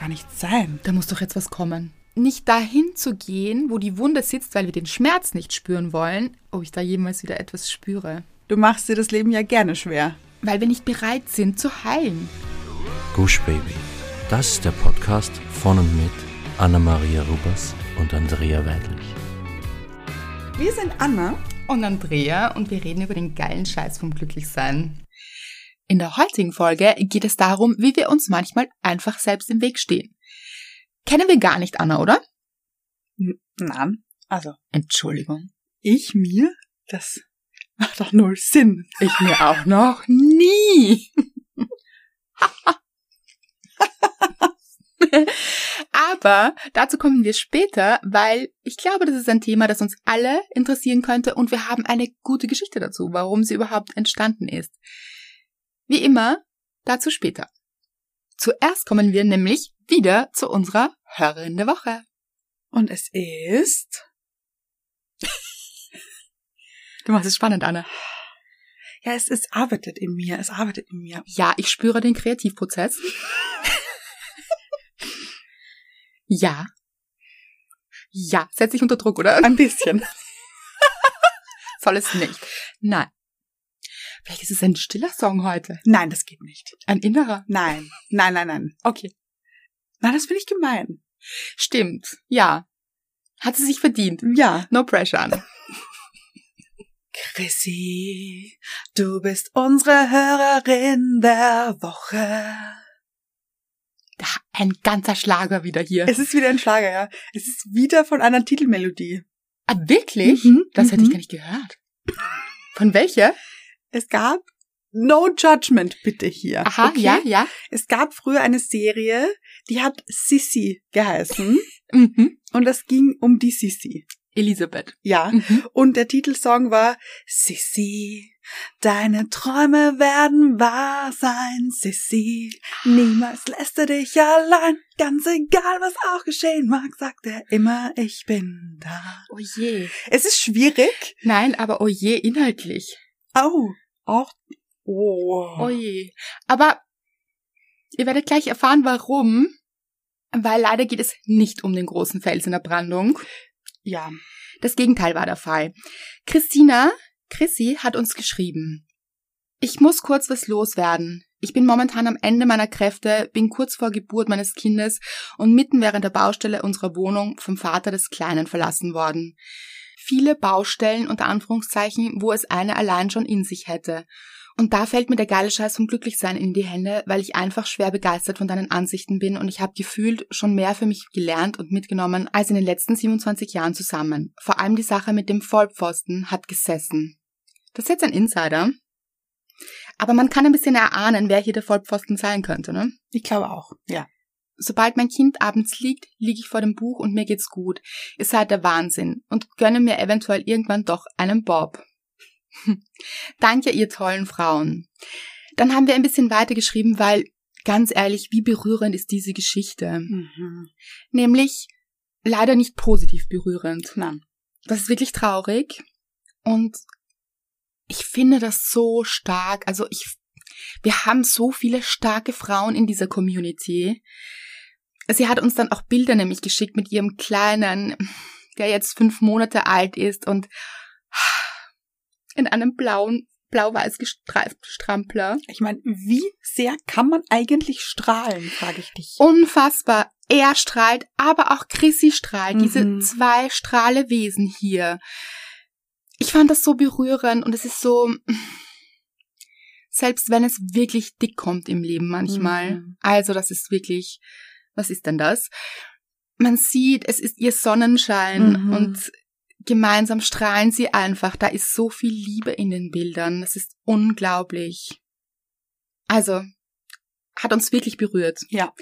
gar nicht sein. Da muss doch jetzt was kommen. Nicht dahin zu gehen, wo die Wunde sitzt, weil wir den Schmerz nicht spüren wollen, ob ich da jemals wieder etwas spüre. Du machst dir das Leben ja gerne schwer. Weil wir nicht bereit sind zu heilen. Gush Baby. Das ist der Podcast von und mit Anna-Maria Rubers und Andrea Weidlich. Wir sind Anna. Und Andrea und wir reden über den geilen Scheiß vom Glücklichsein. In der heutigen Folge geht es darum, wie wir uns manchmal einfach selbst im Weg stehen. Kennen wir gar nicht, Anna, oder? Nein. Also, Entschuldigung. ich mir? Das macht doch null Sinn. Ich mir auch noch nie. Aber dazu kommen wir später, weil ich glaube, das ist ein Thema, das uns alle interessieren könnte und wir haben eine gute Geschichte dazu, warum sie überhaupt entstanden ist. Wie immer, dazu später. Zuerst kommen wir nämlich wieder zu unserer Hörerin der Woche. Und es ist. Du machst es spannend, Anna. Ja, es, es arbeitet in mir. Es arbeitet in mir. Ja, ich spüre den Kreativprozess. ja. Ja, setz dich unter Druck, oder? Ein bisschen. Soll es nicht. Nein. Vielleicht ist es ein stiller Song heute. Nein, das geht nicht. Ein innerer. Nein. Nein, nein, nein. Okay. Nein, das finde ich gemein. Stimmt. Ja. Hat sie sich verdient. Ja. No pressure. Chrissy, du bist unsere Hörerin der Woche. Da, ein ganzer Schlager wieder hier. Es ist wieder ein Schlager, ja. Es ist wieder von einer Titelmelodie. ah, wirklich? Mhm, Das hätte ich mhm. gar nicht gehört. Von welcher? Es gab No Judgment bitte hier. Aha, okay? ja, ja. Es gab früher eine Serie, die hat Sissy geheißen. Mhm. und es ging um die Sissy. Elisabeth. Ja. Mhm. Und der Titelsong war Sissy, deine Träume werden wahr sein, Sissy. Niemals lässt er dich allein, ganz egal was auch geschehen mag, sagt er immer, ich bin da. Oh je. Es ist schwierig. Nein, aber oh je, inhaltlich. Au, auch. Oh. Oh je. Aber ihr werdet gleich erfahren, warum. Weil leider geht es nicht um den großen Fels in der Brandung. Ja. Das Gegenteil war der Fall. Christina, Chrissy hat uns geschrieben. Ich muss kurz was loswerden. Ich bin momentan am Ende meiner Kräfte, bin kurz vor Geburt meines Kindes und mitten während der Baustelle unserer Wohnung vom Vater des Kleinen verlassen worden. Viele Baustellen unter Anführungszeichen, wo es eine allein schon in sich hätte. Und da fällt mir der geile Scheiß vom Glücklichsein in die Hände, weil ich einfach schwer begeistert von deinen Ansichten bin und ich habe gefühlt schon mehr für mich gelernt und mitgenommen als in den letzten 27 Jahren zusammen. Vor allem die Sache mit dem Vollpfosten hat gesessen. Das ist jetzt ein Insider. Aber man kann ein bisschen erahnen, wer hier der Vollpfosten sein könnte, ne? Ich glaube auch. Ja. Sobald mein Kind abends liegt, liege ich vor dem Buch und mir geht's gut. Ihr seid der Wahnsinn und gönne mir eventuell irgendwann doch einen Bob. Danke, ihr tollen Frauen. Dann haben wir ein bisschen weitergeschrieben, weil, ganz ehrlich, wie berührend ist diese Geschichte? Mhm. Nämlich leider nicht positiv berührend. Nein. Das ist wirklich traurig. Und ich finde das so stark. Also ich, wir haben so viele starke Frauen in dieser Community. Sie hat uns dann auch Bilder nämlich geschickt mit ihrem Kleinen, der jetzt fünf Monate alt ist und in einem blauen, blau-weiß gestreiften Strampler. Ich meine, wie sehr kann man eigentlich strahlen, frage ich dich. Unfassbar. Er strahlt, aber auch Chrissy strahlt. Mhm. Diese zwei Strahlewesen hier. Ich fand das so berührend und es ist so, selbst wenn es wirklich dick kommt im Leben manchmal. Mhm. Also das ist wirklich, was ist denn das? Man sieht, es ist ihr Sonnenschein Mhm. und gemeinsam strahlen sie einfach. Da ist so viel Liebe in den Bildern. Das ist unglaublich. Also, hat uns wirklich berührt. Ja.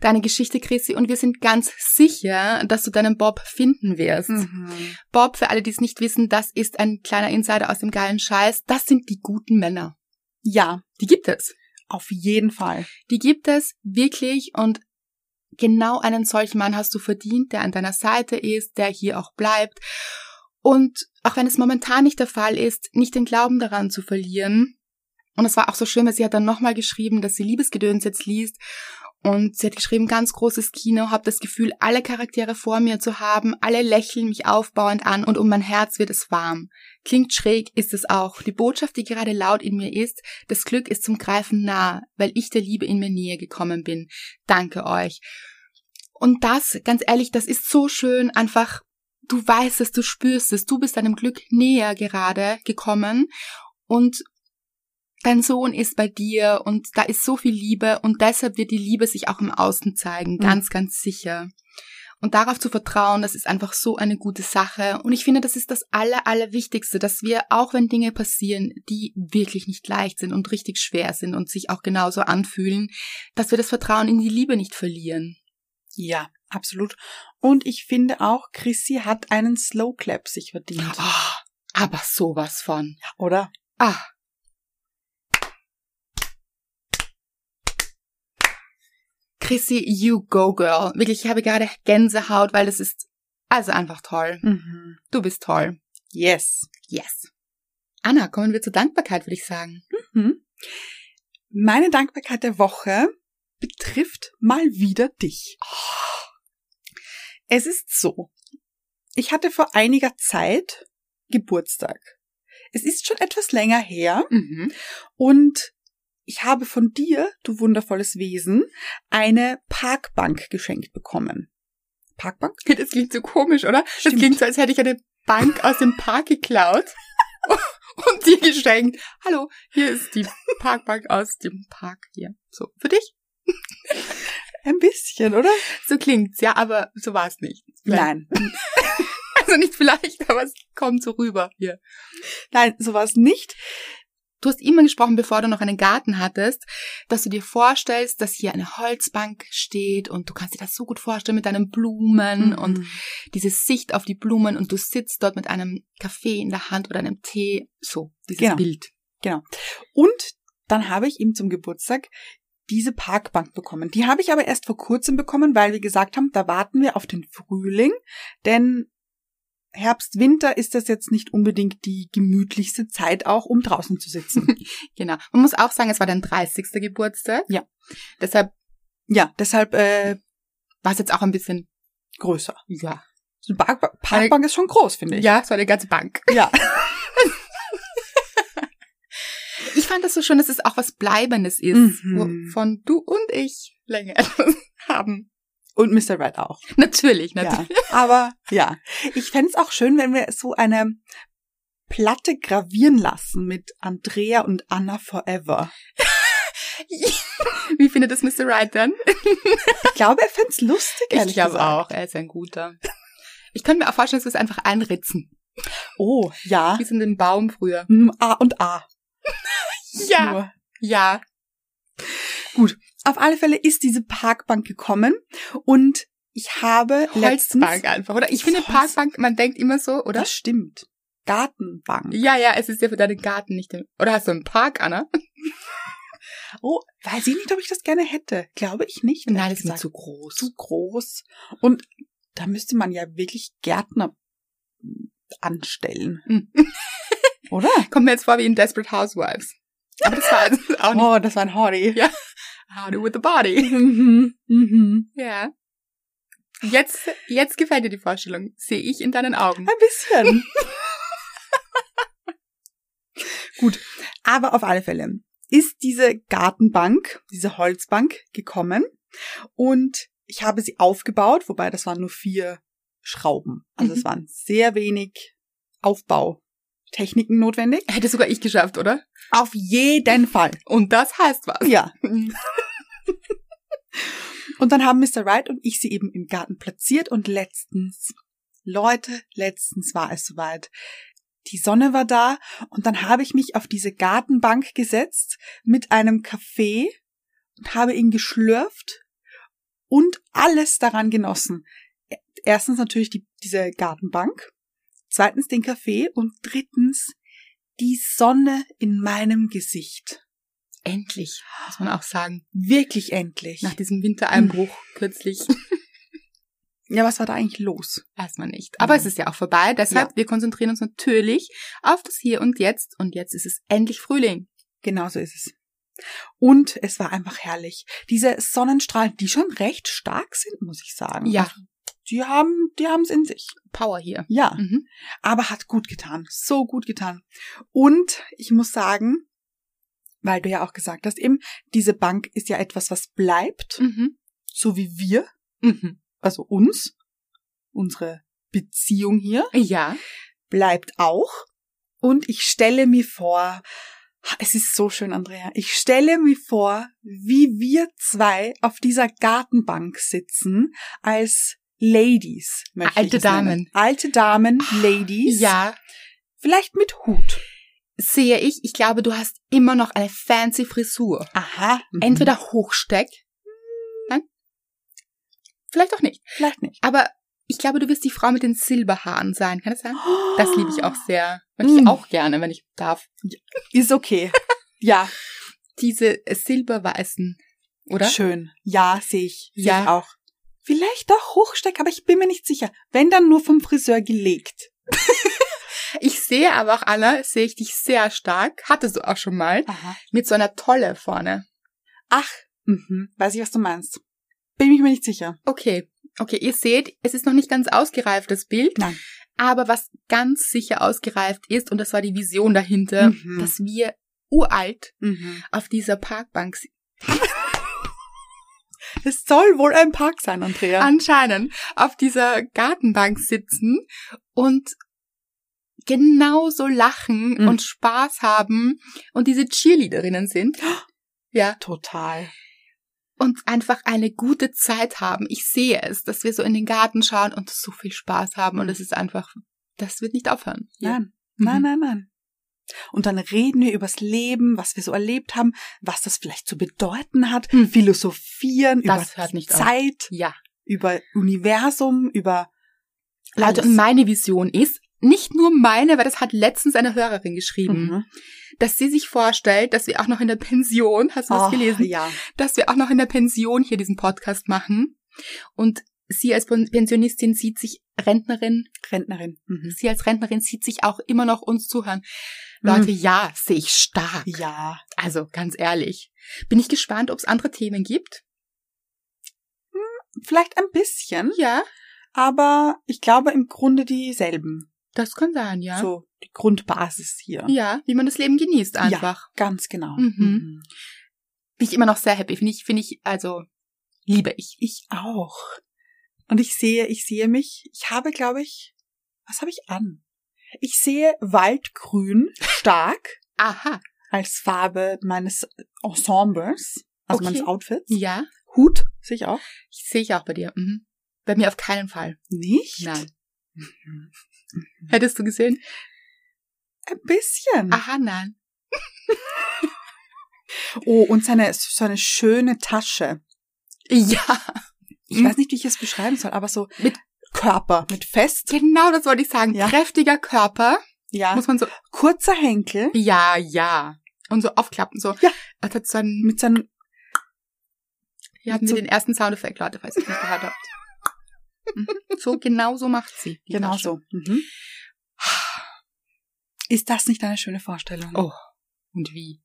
Deine Geschichte, Chrissy, und wir sind ganz sicher, dass du deinen Bob finden wirst. Mhm. Bob, für alle, die es nicht wissen, das ist ein kleiner Insider aus dem geilen Scheiß. Das sind die guten Männer. Ja, Die gibt es. auf jeden Fall. Die gibt es wirklich und genau einen solchen Mann hast du verdient, der an deiner Seite ist, der hier auch bleibt. Und auch wenn es momentan nicht der Fall ist, nicht den Glauben daran zu verlieren. Und es war auch so schön, weil sie hat dann nochmal geschrieben, dass sie Liebesgedöns jetzt liest Und sie hat geschrieben, ganz großes Kino, habe das Gefühl, alle Charaktere vor mir zu haben, alle lächeln mich aufbauend an und um mein Herz wird es warm. Klingt schräg, ist es auch. Die Botschaft, die gerade laut in mir ist, das Glück ist zum Greifen nah, weil ich der Liebe in mir näher gekommen bin. Danke euch. Und das, ganz ehrlich, das ist so schön, einfach, du weißt es, du spürst es, du bist deinem Glück näher gerade gekommen und dein Sohn ist bei dir und da ist so viel Liebe und deshalb wird die Liebe sich auch im Außen zeigen, Mhm. ganz, ganz sicher. Und darauf zu vertrauen, das ist einfach so eine gute Sache. Und ich finde, das ist das Aller, Allerwichtigste, dass wir, auch wenn Dinge passieren, die wirklich nicht leicht sind und richtig schwer sind und sich auch genauso anfühlen, dass wir das Vertrauen in die Liebe nicht verlieren. Ja, absolut. Und ich finde auch, Chrissy hat einen Slow Clap sich verdient. Ah, aber sowas von. Oder? Ah. Chrissy, you go girl. Wirklich, ich habe gerade Gänsehaut, weil das ist also einfach toll. Mhm. Du bist toll. Yes. Yes. Anna, kommen wir zur Dankbarkeit, würde ich sagen. Mhm. Meine Dankbarkeit der Woche betrifft mal wieder dich. Es ist so. Ich hatte vor einiger Zeit Geburtstag. Es ist schon etwas länger her Mhm. und ich habe von dir, du wundervolles Wesen, eine Parkbank geschenkt bekommen. Parkbank? Das klingt so komisch, oder? Das Stimmt. klingt so, als hätte ich eine Bank aus dem Park geklaut und dir geschenkt. Hallo, hier ist die Parkbank aus dem Park hier. So, für dich? Ein bisschen, oder? So klingt's, ja, aber so war es nicht. Nein. Also nicht vielleicht, aber es kommt so rüber hier. Nein, so war es nicht. Du hast immer gesprochen, bevor du noch einen Garten hattest, dass du dir vorstellst, dass hier eine Holzbank steht und du kannst dir das so gut vorstellen mit deinen Blumen und Mhm. diese Sicht auf die Blumen und du sitzt dort mit einem Kaffee in der Hand oder einem Tee. So, dieses Genau. Bild. Und dann habe ich ihm zum Geburtstag diese Parkbank bekommen. Die habe ich aber erst vor kurzem bekommen, weil wir gesagt haben, da warten wir auf den Frühling, denn Herbst, Winter ist das jetzt nicht unbedingt die gemütlichste Zeit auch, um draußen zu sitzen. Genau. Man muss auch sagen, es war dein 30. Geburtstag. Ja. Deshalb ja, deshalb äh, war es jetzt auch ein bisschen, größer. ja. So eine Park Parkbank ist schon groß, finde ich. Ja, so eine ganze Bank. Ja. Ich fand das so schön, dass es auch was Bleibendes ist, Mhm. wovon du und ich länger etwas haben. Und Mr. Red auch. Natürlich, Ja. natürlich. Aber ja, ich fände es auch schön, wenn wir so eine Platte gravieren lassen mit Andrea und Anna Forever. Wie findet das Mr. Right dann? Ich glaube, er fände es lustig, Ich glaube auch, er ist ein guter. Ich könnte mir auch vorstellen, dass wir es einfach einritzen. Oh, ja. Wie so in den Baum früher. A und A. Ja. Nur. Ja. Auf alle Fälle ist diese Parkbank gekommen und ich habe. Holzbank einfach, oder? Ich finde Parkbank, man denkt immer so, oder? Das stimmt. Gartenbank. Ja, ja, es ist ja für deinen Garten nicht. Im oder hast du einen Park, Anna? Oh, weiß ich nicht, ob ich das gerne hätte. Glaube ich nicht. Nein, das ist mir zu groß. zu groß. Und da müsste man ja wirklich Gärtner anstellen. Hm. Oder? Kommt mir jetzt vor wie in Desperate Housewives. Aber das war also auch nicht Oh, das war ein Horry. Ja. How to with the body. Mhm, mhm. Ja. Jetzt, jetzt gefällt dir die Vorstellung. Sehe ich in deinen Augen. Ein bisschen. Gut, aber auf alle Fälle ist diese Gartenbank, diese Holzbank gekommen und ich habe sie aufgebaut, wobei das waren nur vier Schrauben. Also Mhm. es waren sehr wenig Aufbautechniken notwendig. Hätte sogar ich geschafft, oder? Auf jeden Fall. Und das heißt was. Ja. Und dann haben Mr. Wright und ich sie eben im Garten platziert und letztens, Leute, letztens war es soweit. Die Sonne war da und dann habe ich mich auf diese Gartenbank gesetzt mit einem Kaffee und habe ihn geschlürft und alles daran genossen. Erstens natürlich die, diese Gartenbank, zweitens den Kaffee und drittens die Sonne in meinem Gesicht. Endlich, muss man auch sagen. Wirklich endlich. Nach diesem Wintereinbruch kürzlich. Ja, was war da eigentlich los? Weiß man nicht. Aber Mhm. es ist ja auch vorbei. Deshalb, Ja. wir konzentrieren uns natürlich auf das Hier und Jetzt. Und jetzt ist es endlich Frühling. Genau so ist es. Und es war einfach herrlich. Diese Sonnenstrahlen, die schon recht stark sind, muss ich sagen. Ja. Die haben, die haben es in sich. Power hier. Ja. Mhm. Aber hat gut getan. So gut getan. Und ich muss sagen, weil du ja auch gesagt hast, eben, diese Bank ist ja etwas, was bleibt, Mhm. so wie wir, Mhm. also uns, unsere Beziehung hier, Ja. bleibt auch. Und ich stelle mir vor, es ist so schön, Andrea, ich stelle mir vor, wie wir zwei auf dieser Gartenbank sitzen als Ladies. möchte Alte ich es nennen. Damen. Alte Damen, Ladies. Ja. Vielleicht mit Hut. Sehe ich. Ich glaube, du hast immer noch eine fancy Frisur. Aha. mhm. Entweder Hochsteck. Nein. Vielleicht auch nicht. Vielleicht nicht. Aber ich glaube, du wirst die Frau mit den Silberhaaren sein. Kann das sein? Das liebe ich auch sehr. Mag ich Mm. auch gerne, wenn ich darf. Ist okay. ja, Diese silberweißen, oder? schön. Ja, sehe ich. Sehe Ja. ich auch. Vielleicht doch Hochsteck, aber ich bin mir nicht sicher. Wenn dann nur vom Friseur gelegt. Ich sehe aber auch, Anna, sehe ich dich sehr stark. Hattest du auch schon mal. Aha. Mit so einer Tolle vorne. Ach, mhm. weiß ich, was du meinst. Bin ich mir nicht sicher. Okay. Okay, ihr seht, es ist noch nicht ganz ausgereift, das Bild. Nein. Aber was ganz sicher ausgereift ist, und das war die Vision dahinter, Mhm. dass wir uralt Mhm. auf dieser Parkbank si- Es soll wohl ein Park sein, Andrea. anscheinend auf dieser Gartenbank sitzen und genauso lachen Mhm. und Spaß haben und diese Cheerleaderinnen sind. Ja. Total. Und einfach eine gute Zeit haben. Ich sehe es, dass wir so in den Garten schauen und so viel Spaß haben und es ist einfach, das wird nicht aufhören. Ja. Nein. Nein, Mhm. nein, nein. Und dann reden wir übers Leben, was wir so erlebt haben, was das vielleicht zu bedeuten hat, Mhm. philosophieren Das über. Zeit, Ja. über Universum, über Leute, alles. und meine Vision ist, nicht nur meine, weil das hat letztens eine Hörerin geschrieben, Mhm. dass sie sich vorstellt, dass wir auch noch in der Pension, hast du das Oh, gelesen? Ja. dass wir auch noch in der Pension hier diesen Podcast machen. Und sie als Pen- Pensionistin sieht sich Rentnerin, Rentnerin. Mhm. sie als Rentnerin sieht sich auch immer noch uns zuhören. Leute, ja, sehe ich stark. Ja. Also ganz ehrlich. Bin ich gespannt, ob es andere Themen gibt. Vielleicht ein bisschen, Ja, aber ich glaube im Grunde dieselben. das kann sein, ja. So die Grundbasis hier. Ja, wie man das Leben genießt einfach. Ganz genau. Mhm. Bin ich immer noch sehr happy. Finde ich, finde ich, also liebe ich. Ich auch. Und ich sehe, ich sehe mich, ich habe, glaube ich, was habe ich an? Ich sehe Waldgrün stark Aha. als Farbe meines Ensembles, also Okay. meines Outfits. Ja, Hut sehe ich auch. ich sehe ich auch bei dir. Mhm. Bei mir auf keinen Fall. Nicht? Nein. Mhm. Hättest du gesehen? Ein bisschen. Aha, nein. Oh, und seine, so eine schöne Tasche. Ja. Ich weiß nicht, wie ich es beschreiben soll, aber so Mit- Körper, mit fest. Genau, das wollte ich sagen. Ja. Kräftiger Körper. Ja. Muss man so, Kurzer Henkel ja, ja. Und so aufklappen, so. Ja. Hat so einen, mit seinem, hier wir so- den ersten Soundeffekt, Leute, falls ihr es nicht gehört habt. Mhm. So, genau so macht sie. genau Tasche. so. Mhm. Ist das nicht eine schöne Vorstellung? Oh. Und wie?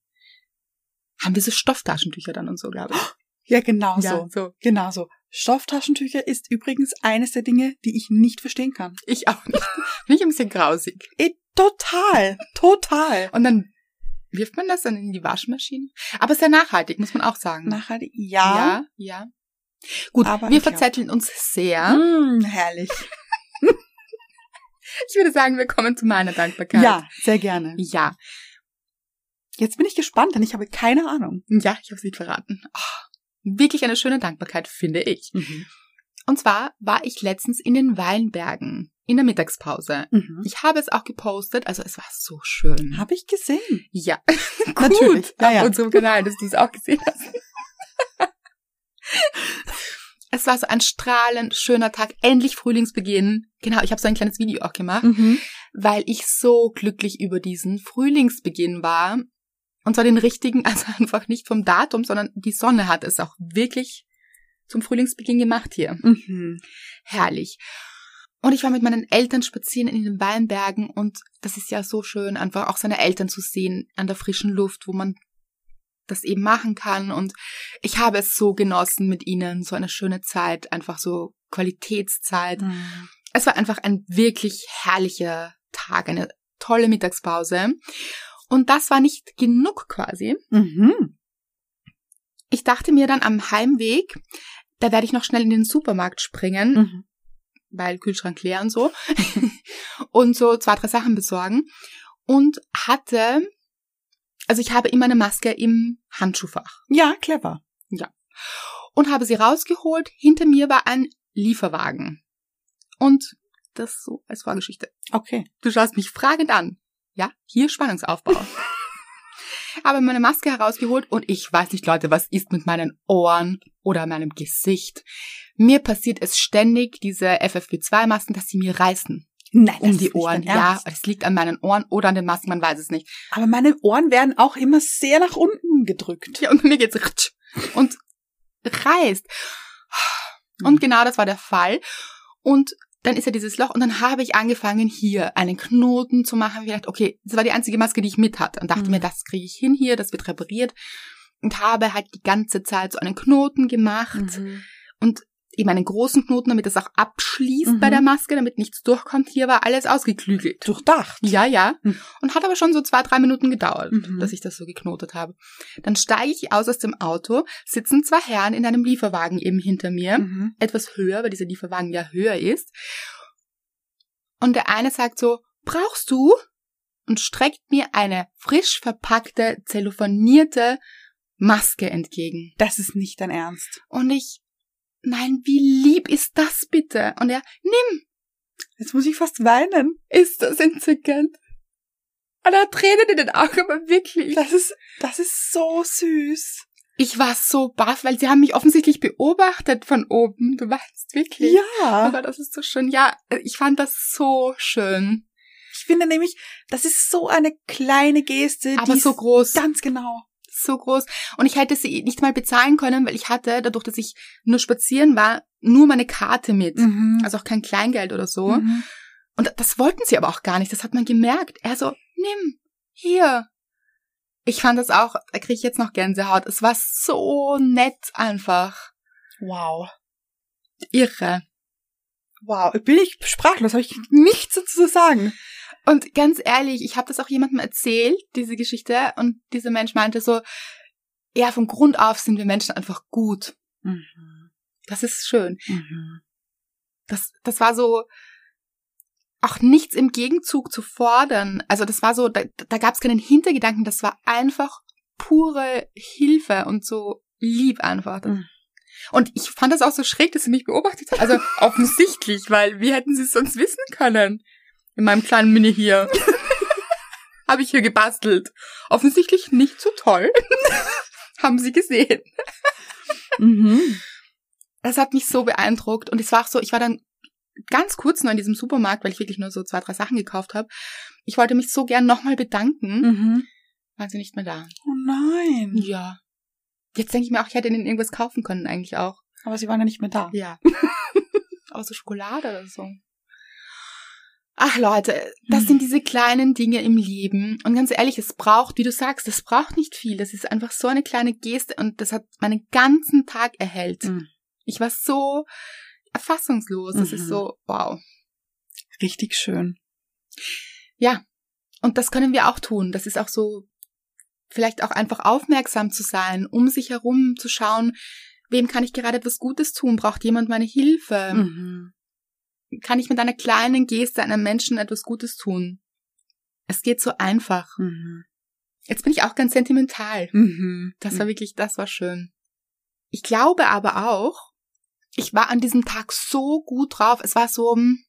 Haben wir so Stofftaschentücher dann und so, glaube ich. Ja, genau Ja, so. so. Genau so. Stofftaschentücher ist übrigens eines der Dinge, die ich nicht verstehen kann. Ich auch nicht. Finde ich ein bisschen grausig. Eh, total, total. Und dann wirft man das dann in die Waschmaschine. Aber sehr nachhaltig, muss man auch sagen. Nachhaltig, ja. ja. ja. Gut, Aber wir ich glaub- verzetteln uns sehr. Mm, herrlich. Ich würde sagen, wir kommen zu meiner Dankbarkeit. Ja, sehr gerne. Ja, Jetzt bin ich gespannt, denn ich habe keine Ahnung. ja, ich habe es nicht verraten. Ah, wirklich eine schöne Dankbarkeit, finde ich. Mhm. Und zwar war ich letztens in den Weinbergen in der Mittagspause. Mhm. Ich habe es auch gepostet, also es war so schön. Habe ich gesehen. Ja, Natürlich. Gut, Ja, auf ja. unserem Kanal, dass du es auch gesehen hast. es war so ein strahlend schöner Tag, endlich Frühlingsbeginn. Genau, ich habe so ein kleines Video auch gemacht, Mhm. weil ich so glücklich über diesen Frühlingsbeginn war. Und zwar den richtigen, also einfach nicht vom Datum, sondern die Sonne hat es auch wirklich zum Frühlingsbeginn gemacht hier. Mhm. Herrlich. Und ich war mit meinen Eltern spazieren in den Weinbergen und das ist ja so schön, einfach auch seine Eltern zu sehen an der frischen Luft, wo man das eben machen kann. Und ich habe es so genossen mit ihnen, so eine schöne Zeit, einfach so Qualitätszeit. Mhm. Es war einfach ein wirklich herrlicher Tag, eine tolle Mittagspause. Und das war nicht genug quasi. Mhm. Ich dachte mir dann am Heimweg, da werde ich noch schnell in den Supermarkt springen, Mhm. weil Kühlschrank leer und so, und so zwei, drei Sachen besorgen. Und hatte, also ich habe immer eine Maske im Handschuhfach Ja, clever. und habe sie rausgeholt. Hinter mir war ein Lieferwagen. Und das so als Vorgeschichte. Okay. Du schaust mich fragend an. Ja, hier Spannungsaufbau. habe meine Maske herausgeholt und ich weiß nicht, Leute, was ist mit meinen Ohren oder meinem Gesicht. Mir passiert es ständig, diese FFP2-Masken, dass sie mir reißen Nein, um das die ist nicht Ohren. Ja, es liegt an meinen Ohren oder an den Masken, man weiß es nicht. Aber meine Ohren werden auch immer sehr nach unten gedrückt. Ja, und mir geht's ritsch und reißt. Und genau das war der Fall. Und dann ist ja dieses Loch und dann habe ich angefangen, hier einen Knoten zu machen. Ich dachte, okay, das war die einzige Maske, die ich mit hatte. Und dachte Mhm. mir, das kriege ich hin hier, das wird repariert. Und habe halt die ganze Zeit so einen Knoten gemacht. Mhm. Und eben einen großen Knoten, damit das auch abschließt Mhm. bei der Maske, damit nichts durchkommt. Hier war alles ausgeklügelt. Durchdacht. Ja, ja. Mhm. Und hat aber schon so zwei, drei Minuten gedauert, Mhm. dass ich das so geknotet habe. Dann steige ich aus aus dem Auto, sitzen zwei Herren in einem Lieferwagen eben hinter mir, Mhm. etwas höher, weil dieser Lieferwagen ja höher ist. Und der eine sagt so, brauchst du? Und streckt mir eine frisch verpackte, zellophanierte Maske entgegen. Das ist nicht dein Ernst. Und ich, nein, wie lieb ist das bitte? Und er, nimm, Jetzt muss ich fast weinen. ist das entzückend. Und er Tränen in den Augen, aber wirklich. Das ist, das ist so süß. Ich war so baff, weil sie haben mich offensichtlich beobachtet von oben. Du weißt wirklich. Ja. Aber das ist so schön. Ja, ich fand das so schön. Ich finde nämlich, das ist so eine kleine Geste, Aber die so groß. ganz genau. So groß. Und ich hätte sie nicht mal bezahlen können, weil ich hatte, dadurch, dass ich nur spazieren war, nur meine Karte mit. Mhm. Also auch kein Kleingeld oder so. Mhm. Und das wollten sie aber auch gar nicht. Das hat man gemerkt. Er so, nimm, hier. Ich fand das auch, da kriege ich jetzt noch Gänsehaut. Es war so nett einfach. Wow. Irre. Wow. Bin ich sprachlos, habe ich nichts dazu zu sagen. Und ganz ehrlich, ich habe das auch jemandem erzählt, diese Geschichte, und dieser Mensch meinte so, ja, von Grund auf sind wir Menschen einfach gut. Mhm. Das ist schön. Mhm. Das, das war so auch nichts im Gegenzug zu fordern. Also das war so, da, da gab es keinen Hintergedanken, das war einfach pure Hilfe und so lieb einfach. Mhm. Und ich fand das auch so schräg, dass sie mich beobachtet hat. Also offensichtlich, weil wie hätten sie es sonst wissen können? In meinem kleinen Mini hier. Habe ich hier gebastelt. Offensichtlich nicht so toll. Haben sie gesehen. Mhm. Das hat mich so beeindruckt. Und es war auch so, ich war dann ganz kurz nur in diesem Supermarkt, weil ich wirklich nur so zwei, drei Sachen gekauft habe. Ich wollte mich so gern nochmal bedanken. Mhm. Waren sie nicht mehr da. Oh nein. Ja. Jetzt denke ich mir auch, ich hätte ihnen irgendwas kaufen können eigentlich auch. Aber sie waren ja nicht mehr da. Ja. So Schokolade oder so. Ach Leute, das Hm. sind diese kleinen Dinge im Leben. Und ganz ehrlich, es braucht, wie du sagst, es braucht nicht viel. Das ist einfach so eine kleine Geste und das hat meinen ganzen Tag erhellt. Mhm. Ich war so erfassungslos. Das ist Mhm. so, wow. Richtig schön. Ja. Und das können wir auch tun. Das ist auch so, vielleicht auch einfach aufmerksam zu sein, um sich herum zu schauen, wem kann ich gerade etwas Gutes tun? Braucht jemand meine Hilfe? Mhm. Kann ich mit einer kleinen Geste einem Menschen etwas Gutes tun. Es geht so einfach. Mhm. Jetzt bin ich auch ganz sentimental. Mhm. Das war wirklich, das war schön. Ich glaube aber auch, ich war an diesem Tag so gut drauf. Es war so, hm,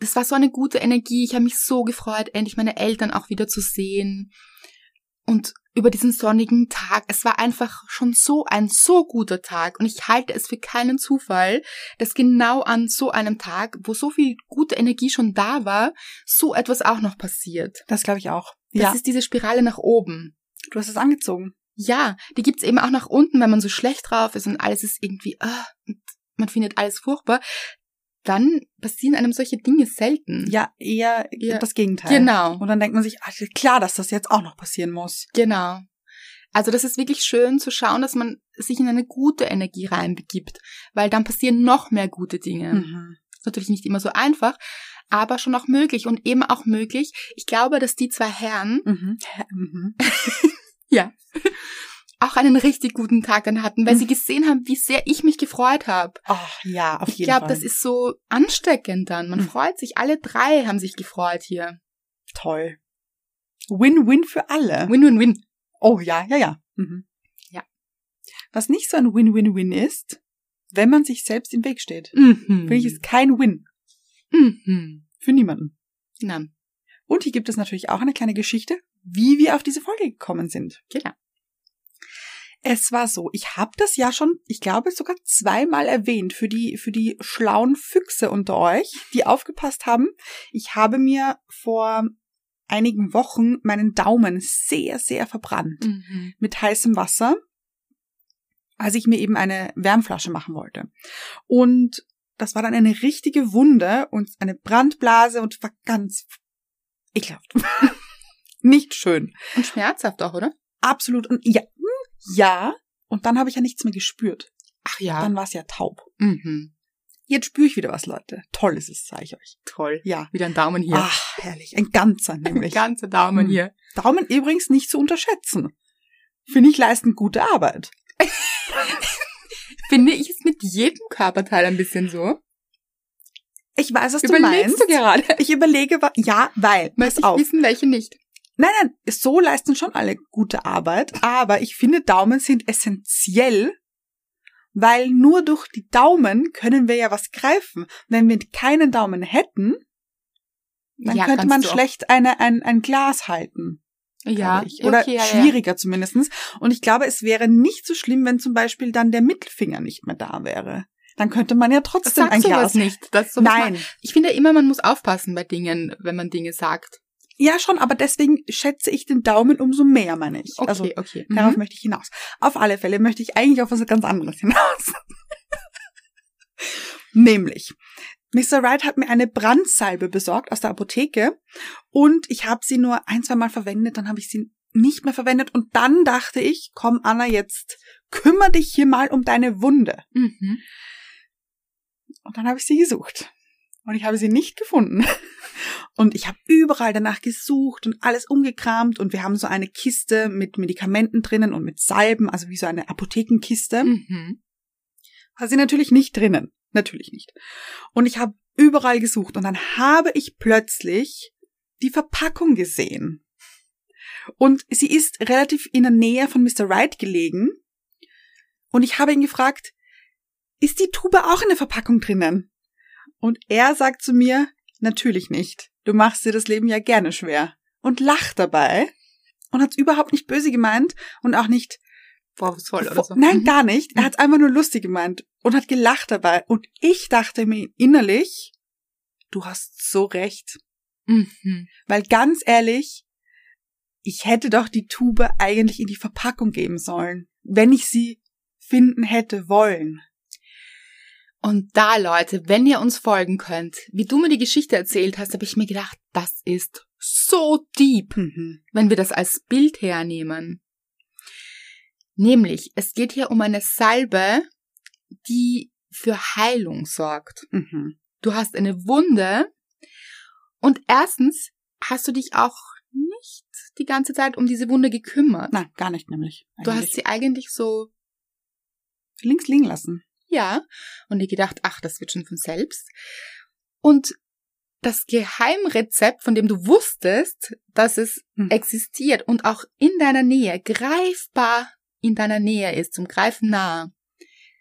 das war so eine gute Energie. Ich habe mich so gefreut, endlich meine Eltern auch wieder zu sehen. Und über diesen sonnigen Tag, es war einfach schon so ein so guter Tag. Und ich halte es für keinen Zufall, dass genau an so einem Tag, wo so viel gute Energie schon da war, so etwas auch noch passiert. Das glaube ich auch. Das ja, ist diese Spirale nach oben. du hast es angezogen. Ja, die gibt's eben auch nach unten, wenn man so schlecht drauf ist und alles ist irgendwie, und man findet alles furchtbar. Dann passieren einem solche Dinge selten. Ja, eher Ja. das Gegenteil. Genau, Und dann denkt man sich, ah, klar, dass das jetzt auch noch passieren muss. genau. Also das ist wirklich schön zu schauen, dass man sich in eine gute Energie reinbegibt, weil dann passieren noch mehr gute Dinge. Mhm. Ist natürlich nicht immer so einfach, aber schon auch möglich und eben auch möglich. Ich glaube, dass die zwei Herren Mhm. Mhm. ja auch einen richtig guten Tag dann hatten, weil Mhm. sie gesehen haben, wie sehr ich mich gefreut habe. Oh, ja, auf Ich jeden glaube, Fall. das ist so ansteckend dann. Man Mhm. freut sich. Alle drei haben sich gefreut hier. toll. Win-win für alle. Win-win-win. Oh ja, ja, ja. Mhm. Ja. Was nicht so ein Win-Win-Win ist, wenn man sich selbst im Weg steht. Mhm. Finde ich, ist kein Win Mhm. für niemanden. Nein, Und hier gibt es natürlich auch eine kleine Geschichte, wie wir auf diese Folge gekommen sind. genau. Es war so, ich habe das ja schon, ich glaube sogar zweimal erwähnt für die für die schlauen Füchse unter euch, die aufgepasst haben. Ich habe mir vor einigen Wochen meinen Daumen sehr sehr verbrannt Mhm. mit heißem Wasser, als ich mir eben eine Wärmflasche machen wollte. Und das war dann eine richtige Wunde und eine Brandblase und war ganz ekelhaft. Nicht schön. Und schmerzhaft auch, oder? Absolut. Und ja, ja. Und dann habe ich ja nichts mehr gespürt. Ach ja. Dann war es ja taub. Mhm. Jetzt spüre ich wieder was, Leute. Toll ist es, sage ich euch. Toll. Ja. Wieder ein Daumen hier. Ach, herrlich. Ein ganzer Ein nämlich. ganzer Daumen Mhm. hier. Daumen übrigens nicht zu unterschätzen. Finde ich, leisten gute Arbeit. Finde ich es mit jedem Körperteil ein bisschen so. Ich weiß, was du Überlegst meinst. du gerade? Ich überlege, ja, weil, pass Möchte ich auf. wissen, welche nicht. Nein, nein, so leisten schon alle gute Arbeit, aber ich finde, Daumen sind essentiell, weil nur durch die Daumen können wir ja was greifen. Wenn wir keinen Daumen hätten, dann Ja, könnte man schlecht eine, ein, ein Glas halten. Ja. Oder okay, ja, ja. schwieriger zumindestens. Und ich glaube, es wäre nicht so schlimm, wenn zum Beispiel dann der Mittelfinger nicht mehr da wäre. Dann könnte man ja Das trotzdem sagt ein Glas. nicht. Das Nein. Ich finde immer, man muss aufpassen bei Dingen, wenn man Dinge sagt. Ja, schon, aber deswegen schätze ich den Daumen umso mehr, meine ich. Okay, Also okay. Darauf Mhm. möchte ich hinaus. Auf alle Fälle möchte ich eigentlich auf was ganz anderes hinaus. Nämlich, Mr. Wright hat mir eine Brandsalbe besorgt aus der Apotheke und ich habe sie nur ein, zwei Mal verwendet, dann habe ich sie nicht mehr verwendet und dann dachte ich, komm Anna, jetzt kümmere dich hier mal um deine Wunde. Mhm. Und dann habe ich sie gesucht. Und ich habe sie nicht gefunden. Und ich habe überall danach gesucht und alles umgekramt. Und wir haben so eine Kiste mit Medikamenten drinnen und mit Salben, also wie so eine Apothekenkiste. Mhm. War sie natürlich nicht drinnen. Natürlich nicht. Und ich habe überall gesucht. Und dann habe ich plötzlich die Verpackung gesehen. Und sie ist relativ in der Nähe von Mr. Wright gelegen. Und ich habe ihn gefragt, ist die Tube auch in der Verpackung drinnen? Und er sagt zu mir, natürlich nicht. Du machst dir das Leben ja gerne schwer. Und lacht dabei. Und hat's überhaupt nicht böse gemeint und auch nicht Vorwurfsvoll oder so. Nein, gar nicht. Er hat einfach nur lustig gemeint und hat gelacht dabei. Und ich dachte mir innerlich, du hast so recht. Mhm. Weil ganz ehrlich, ich hätte doch die Tube eigentlich in die Verpackung geben sollen, wenn ich sie finden hätte wollen. Und da, Leute, wenn ihr uns folgen könnt, wie du mir die Geschichte erzählt hast, habe ich mir gedacht, das ist so deep, Mhm. wenn wir das als Bild hernehmen. Nämlich, es geht hier um eine Salbe, die für Heilung sorgt. Mhm. Du hast eine Wunde und erstens hast du dich auch nicht die ganze Zeit um diese Wunde gekümmert. Nein, gar nicht nämlich. Du hast Eigentlich. sie eigentlich so links liegen lassen. Ja. Und ihr gedacht, ach, das wird schon von selbst. Und das Geheimrezept, von dem du wusstest, dass es Hm. existiert und auch in deiner Nähe, greifbar in deiner Nähe ist, zum Greifen nah,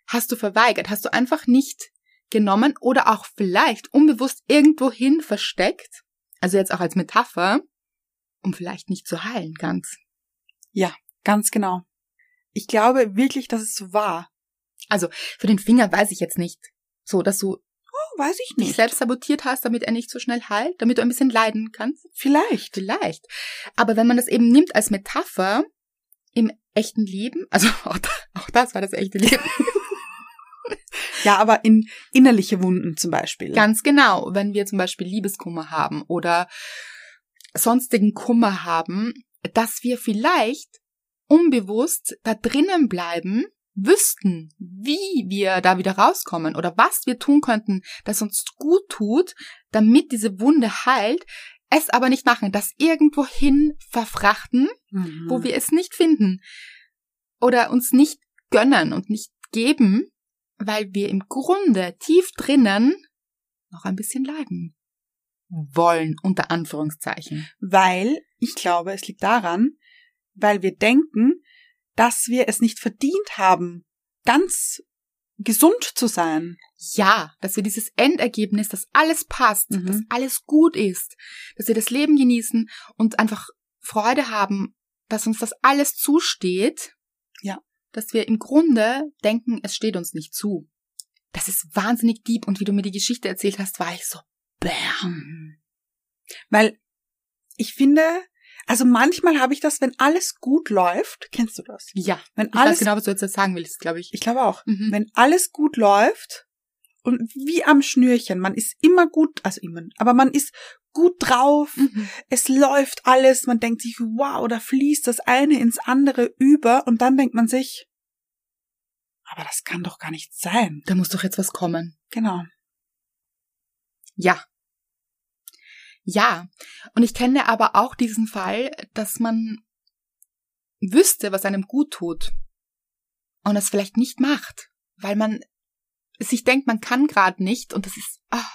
hast du verweigert, hast du einfach nicht genommen oder auch vielleicht unbewusst irgendwohin versteckt, also jetzt auch als Metapher, um vielleicht nicht zu heilen ganz. Ganz genau. Ich glaube wirklich, dass es so war. Für den Finger weiß ich jetzt nicht. So, dass du Oh, weiß ich dich nicht. selbst sabotiert hast, damit er nicht so schnell heilt, damit du ein bisschen leiden kannst? Vielleicht. Vielleicht. Aber wenn man das eben nimmt als Metapher im echten Leben, also auch, auch das war das echte Leben, Ja, aber in innerliche Wunden zum Beispiel. ganz genau, wenn wir zum Beispiel Liebeskummer haben oder sonstigen Kummer haben, dass wir vielleicht unbewusst da drinnen bleiben, wüssten, wie wir da wieder rauskommen oder was wir tun könnten, das uns gut tut, damit diese Wunde heilt, es aber nicht machen, das irgendwohin verfrachten, Mhm. wo wir es nicht finden oder uns nicht gönnen und nicht geben, weil wir im Grunde tief drinnen noch ein bisschen leiden wollen, unter Anführungszeichen. Weil, ich glaube, es liegt daran, weil wir denken, dass wir es nicht verdient haben, ganz gesund zu sein. Ja, dass wir dieses Endergebnis, dass alles passt, Mhm. dass alles gut ist, dass wir das Leben genießen und einfach Freude haben, dass uns das alles zusteht. Ja. Dass wir im Grunde denken, es steht uns nicht zu. Das ist wahnsinnig deep und wie du mir die Geschichte erzählt hast, war ich so, bam. Weil ich finde, also manchmal habe ich das, wenn alles gut läuft, kennst du das? Ja, Wenn ich weiß alles, genau, was du jetzt sagen willst, glaube ich. ich glaube auch, Mhm. wenn alles gut läuft und wie am Schnürchen, man ist immer gut, also immer, aber man ist gut drauf, Mhm. es läuft alles, man denkt sich, wow, da fließt das eine ins andere über und dann denkt man sich, aber das kann doch gar nicht sein. Da muss doch jetzt was kommen. Genau. Ja. Ja. Und ich kenne aber auch diesen Fall, dass man wüsste, was einem gut tut und es vielleicht nicht macht, weil man sich denkt, man kann gerade nicht und das ist, ah,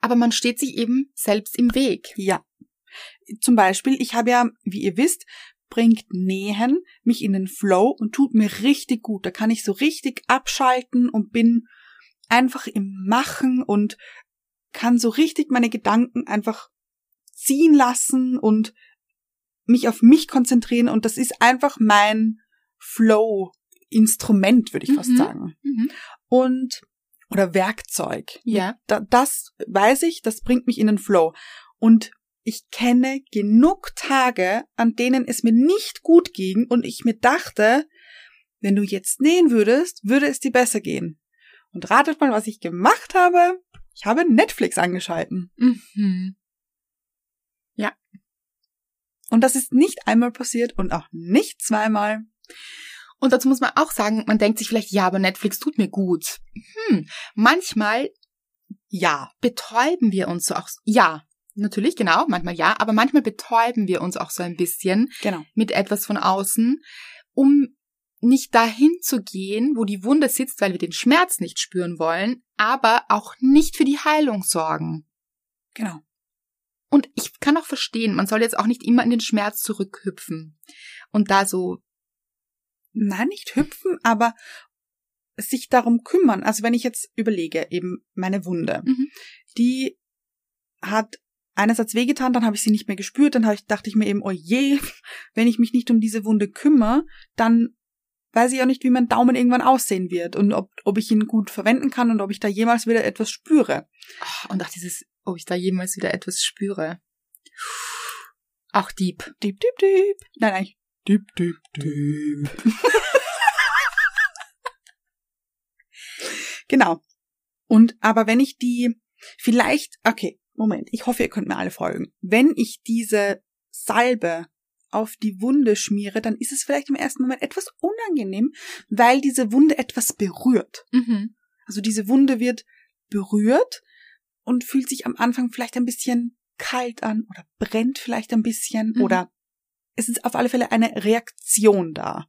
aber man steht sich eben selbst im Weg. Ja. Zum Beispiel, ich habe ja, wie ihr wisst, bringt Nähen mich in den Flow und tut mir richtig gut. Da kann ich so richtig abschalten und bin einfach im Machen und kann so richtig meine Gedanken einfach ziehen lassen und mich auf mich konzentrieren und das ist einfach mein Flow-Instrument, würde ich fast Mhm. sagen. Mhm. Und, oder Werkzeug Ja. da, das weiß ich, das bringt mich in den Flow. Und ich kenne genug Tage, an denen es mir nicht gut ging und ich mir dachte, wenn du jetzt nähen würdest, würde es dir besser gehen. Und ratet mal, was ich gemacht habe. Ich habe Netflix angeschalten. Mhm. Und das ist nicht einmal passiert und auch nicht zweimal. Und dazu muss man auch sagen, man denkt sich vielleicht, ja, aber Netflix tut mir gut. Hm. Manchmal Ja. betäuben wir uns so auch, ja, natürlich, genau, manchmal ja, aber manchmal betäuben wir uns auch so ein bisschen Genau. mit etwas von außen, um nicht dahin zu gehen, wo die Wunde sitzt, weil wir den Schmerz nicht spüren wollen, aber auch nicht für die Heilung sorgen. Genau. Und ich kann auch verstehen, man soll jetzt auch nicht immer in den Schmerz zurückhüpfen und da so, Nein, nicht hüpfen, aber sich darum kümmern. Also wenn ich jetzt überlege, eben meine Wunde, Mhm. die hat einerseits wehgetan, dann habe ich sie nicht mehr gespürt, dann ich, dachte ich mir eben, oh je, wenn ich mich nicht um diese Wunde kümmere, dann weiß ich auch nicht, wie mein Daumen irgendwann aussehen wird und ob, ob ich ihn gut verwenden kann und ob ich da jemals wieder etwas spüre. ah, und auch dieses, ob ich da jemals wieder etwas spüre. Auch deep. Diep, diep, diep. Nein, eigentlich. Diep, diep, diep. genau. Und aber wenn ich die vielleicht, okay, Moment, ich hoffe, ihr könnt mir alle folgen. Wenn ich diese Salbe auf die Wunde schmiere, dann ist es vielleicht im ersten Moment etwas unangenehm, weil diese Wunde etwas berührt. Mhm. Also diese Wunde wird berührt und fühlt sich am Anfang vielleicht ein bisschen kalt an oder brennt vielleicht ein bisschen Mhm. oder es ist auf alle Fälle eine Reaktion da.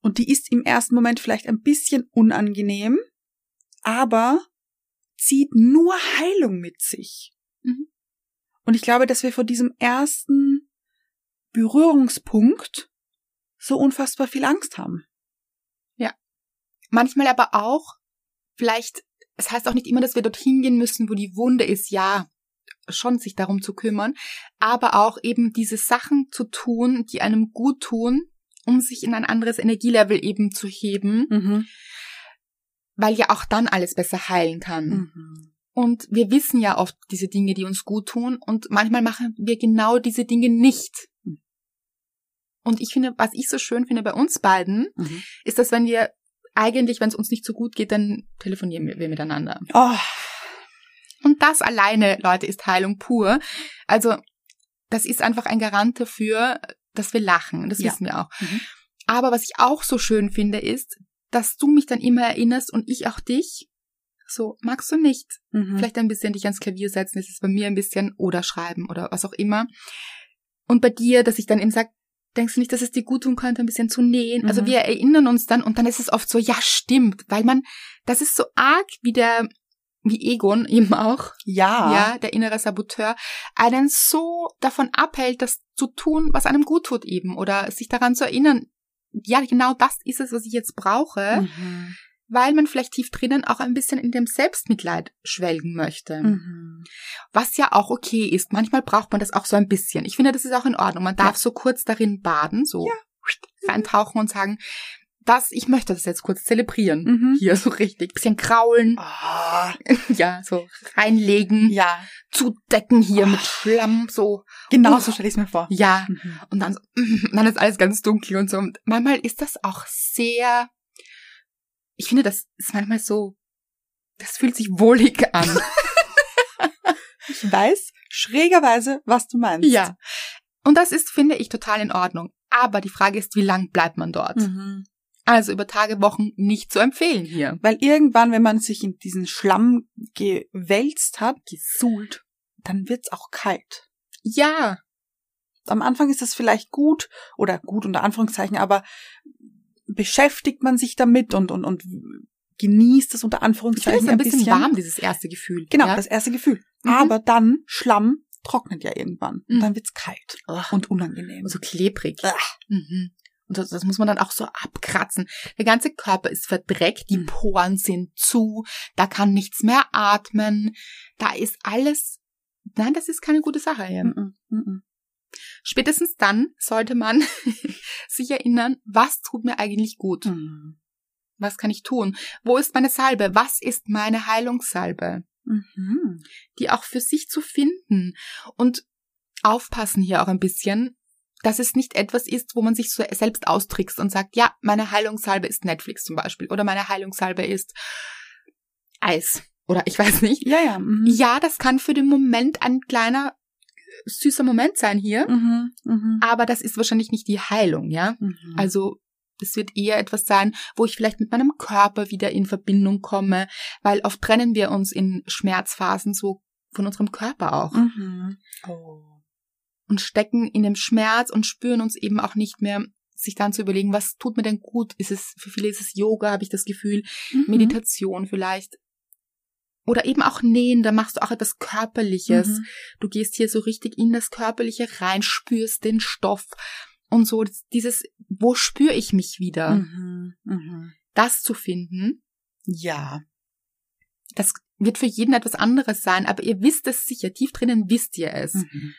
Und die ist im ersten Moment vielleicht ein bisschen unangenehm, aber zieht nur Heilung mit sich. Mhm. Und ich glaube, dass wir vor diesem ersten Berührungspunkt so unfassbar viel Angst haben. Manchmal aber auch, vielleicht, es heißt auch nicht immer, dass wir dorthin gehen müssen, wo die Wunde ist, ja, schon sich darum zu kümmern, aber auch eben diese Sachen zu tun, die einem gut tun, um sich in ein anderes Energielevel eben zu heben, Mhm. weil ja auch dann alles besser heilen kann. Mhm. Und wir wissen ja oft diese Dinge, die uns gut tun, und manchmal machen wir genau diese Dinge nicht. Mhm. Und ich finde, was ich so schön finde bei uns beiden, Mhm. ist, dass wenn wir eigentlich, wenn es uns nicht so gut geht, dann telefonieren wir miteinander. Oh, Und das alleine, Leute, ist Heilung pur. Also, das ist einfach ein Garant dafür, dass wir lachen. Das Ja. wissen wir auch. Mhm. Aber was ich auch so schön finde, ist, dass du mich dann immer erinnerst und ich auch dich. So, magst du nicht Mhm. vielleicht ein bisschen dich ans Klavier setzen, das ist bei mir ein bisschen oder schreiben oder was auch immer. Und bei dir, dass ich dann eben sag, denkst du nicht, dass es dir gut tun könnte, ein bisschen zu nähen? Also Mhm. wir erinnern uns dann und dann ist es oft so, ja, stimmt, weil man, das ist so arg wie der, wie Egon eben auch, ja. ja, der innere Saboteur, einen so davon abhält, das zu tun, was einem gut tut eben oder sich daran zu erinnern, ja, genau das ist es, was ich jetzt brauche, Mhm. Weil man vielleicht tief drinnen auch ein bisschen in dem Selbstmitleid schwelgen möchte. Mhm. Was ja auch okay ist. Manchmal braucht man das auch so ein bisschen. Ich finde, das ist auch in Ordnung. Man darf Ja. so kurz darin baden, so Ja. reintauchen und sagen, das, ich möchte das jetzt kurz zelebrieren. Mhm. Hier so richtig. Bisschen kraulen, Ah, ja, so reinlegen, ja, zudecken hier mit Schlamm, so. genau Oh. so stelle ich es mir vor. Ja. Mhm. Und dann so, und dann ist alles ganz dunkel und so. Und manchmal ist das auch sehr, ich finde, das ist manchmal so, das fühlt sich wohlig an. Ich weiß schrägerweise, was du meinst. Ja. Und das ist, finde ich, total in Ordnung. Aber die Frage ist, wie lang bleibt man dort? Mhm. Also über Tage, Wochen nicht zu empfehlen hier. Weil irgendwann, wenn man sich in diesen Schlamm gewälzt hat, Gesuhlt. dann wird's auch kalt. Ja. Am Anfang ist das vielleicht gut oder gut unter Anführungszeichen, aber beschäftigt man sich damit und, und, und genießt es unter Ich Anführungszeichen es ein bisschen warm, dieses erste Gefühl. Genau, ja? das erste Gefühl. Mhm. Aber dann Schlamm trocknet ja irgendwann. Und Mhm. dann wird's kalt Ugh. und unangenehm. so klebrig. Mhm. Und das, das muss man dann auch so abkratzen. Der ganze Körper ist verdreckt, die Mhm. Poren sind zu, da kann nichts mehr atmen, da ist alles. Nein, das ist keine gute Sache. Ja. Spätestens dann sollte man sich erinnern, was tut mir eigentlich gut? Mhm. Was kann ich tun? Wo ist meine Salbe? Was ist meine Heilungssalbe? Mhm. Die auch für sich zu finden und aufpassen hier auch ein bisschen, dass es nicht etwas ist, wo man sich so selbst austrickst und sagt, ja, meine Heilungssalbe ist Netflix zum Beispiel oder meine Heilungssalbe ist Eis oder ich weiß nicht. Ja, ja. Mhm. Ja, das kann für den Moment ein kleiner süßer Moment sein hier, Mhm. Mhm. aber das ist wahrscheinlich nicht die Heilung, ja? Mhm. Also es wird eher etwas sein, wo ich vielleicht mit meinem Körper wieder in Verbindung komme, weil oft trennen wir uns in Schmerzphasen so von unserem Körper auch Mhm. Oh. und stecken in dem Schmerz und spüren uns eben auch nicht mehr, sich dann zu überlegen, was tut mir denn gut? Ist es, für viele ist es Yoga, habe ich das Gefühl, Mhm. Meditation vielleicht. Oder eben auch Nähen, da machst du auch etwas Körperliches. Mhm. Du gehst hier so richtig in das Körperliche rein, spürst den Stoff und so dieses, wo spüre ich mich wieder? Mhm. Mhm. Das zu finden, Ja. das wird für jeden etwas anderes sein, aber ihr wisst es sicher, tief drinnen wisst ihr es, Mhm.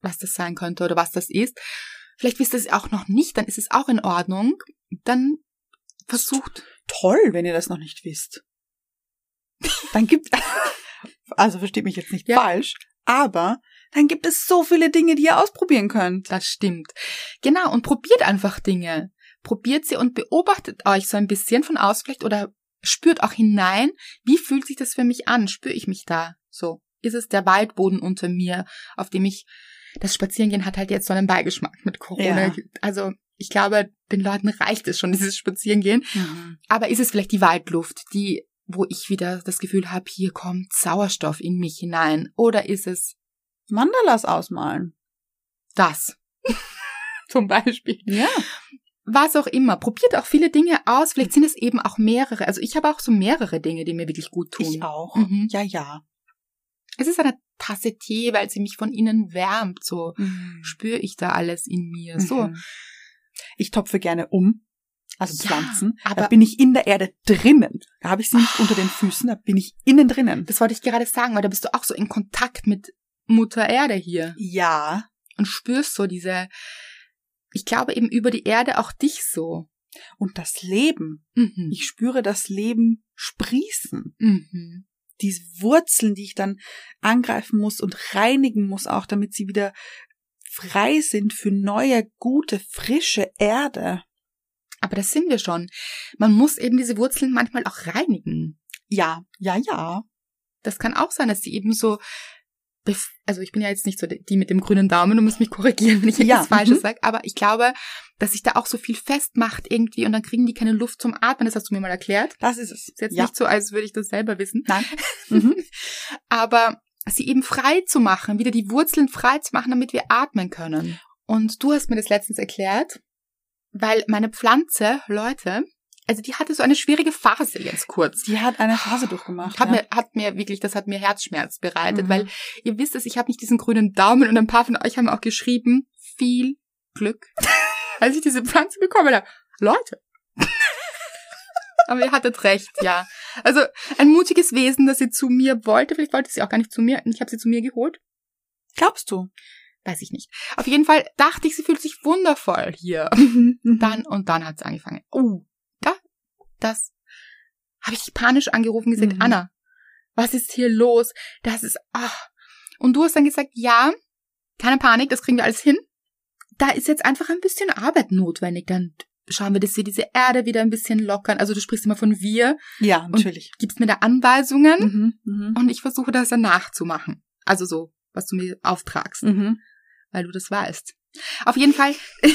was das sein könnte oder was das ist. Vielleicht wisst ihr es auch noch nicht, dann ist es auch in Ordnung. Dann versucht, Toll, wenn ihr das noch nicht wisst. Dann gibt also versteht mich jetzt nicht Ja. falsch, aber dann gibt es so viele Dinge, die ihr ausprobieren könnt. das stimmt. Genau, und probiert einfach Dinge. Probiert sie und beobachtet euch so ein bisschen von aus vielleicht oder spürt auch hinein, wie fühlt sich das für mich an? Spüre ich mich da? So. Ist es der Waldboden unter mir, auf dem ich, das Spazierengehen hat halt jetzt so einen Beigeschmack mit Corona. Ja. Also, ich glaube, den Leuten reicht es schon, dieses Spazierengehen. Mhm. Aber ist es vielleicht die Waldluft, die, wo ich wieder das Gefühl habe, hier kommt Sauerstoff in mich hinein? Oder ist es Mandalas ausmalen. das? Zum Beispiel. Ja. Was auch immer. Probiert auch viele Dinge aus. Vielleicht sind es eben auch mehrere. Also ich habe auch so mehrere Dinge, die mir wirklich gut tun. Ich auch. Mhm. Ja, ja. Es ist eine Tasse Tee, weil sie mich von innen wärmt. So spüre ich da alles in mir. So. Mhm. Ich topfe gerne um. Also Ja, Pflanzen. aber- da bin ich in der Erde drinnen. Da habe ich sie nicht unter den Füßen, da bin ich innen drinnen. Das wollte ich gerade sagen, weil da bist du auch so in Kontakt mit Mutter Erde hier Ja. und spürst so diese, ich glaube eben über die Erde auch dich so. Und das Leben. Mhm. Ich spüre das Leben sprießen. Mhm. Diese Wurzeln, die ich dann angreifen muss und reinigen muss, auch damit sie wieder frei sind für neue, gute, frische Erde. Aber das sind wir schon. Man muss eben diese Wurzeln manchmal auch reinigen. Ja, ja, ja. Das kann auch sein, dass sie eben so also ich bin ja jetzt nicht so die die mit dem grünen Daumen, du musst mich korrigieren, wenn ich Ja, etwas Falsches mhm. sage, aber ich glaube, dass sich da auch so viel festmacht irgendwie und dann kriegen die keine Luft zum Atmen, das hast du mir mal erklärt. Das ist es. Ist jetzt ja. nicht so, als würde ich das selber wissen. Nein. Mhm. aber sie eben frei zu machen, wieder die Wurzeln frei zu machen, damit wir atmen können. Und du hast mir das letztens erklärt, weil meine Pflanze, Leute, also die hatte so eine schwierige Phase jetzt kurz. Die hat eine Phase durchgemacht. Hat ja. mir, hat mir wirklich, das hat mir Herzschmerz bereitet, Mhm. weil ihr wisst es, ich habe nicht diesen grünen Daumen und ein paar von euch haben auch geschrieben, viel Glück, als ich diese Pflanze bekommen habe. Leute. Aber ihr hattet recht, ja. Also ein mutiges Wesen, das sie zu mir wollte. Vielleicht wollte sie auch gar nicht zu mir. Ich habe sie zu mir geholt. Glaubst du? Weiß ich nicht. Auf jeden Fall dachte ich, sie fühlt sich wundervoll hier. Mhm. Dann und dann hat es angefangen. Oh, da, das habe ich panisch angerufen und gesagt, Mhm. Anna, was ist hier los? Das ist, ach. Und du hast dann gesagt, ja, keine Panik, das kriegen wir alles hin. Da ist jetzt einfach ein bisschen Arbeit notwendig. Dann schauen wir, dass wir diese Erde wieder ein bisschen lockern. Also du sprichst immer von wir, Ja, natürlich. gibst mir da Anweisungen Mhm. Mhm. und ich versuche das dann nachzumachen. Also so, was du mir auftragst Mhm. weil du das weißt. Auf jeden Fall,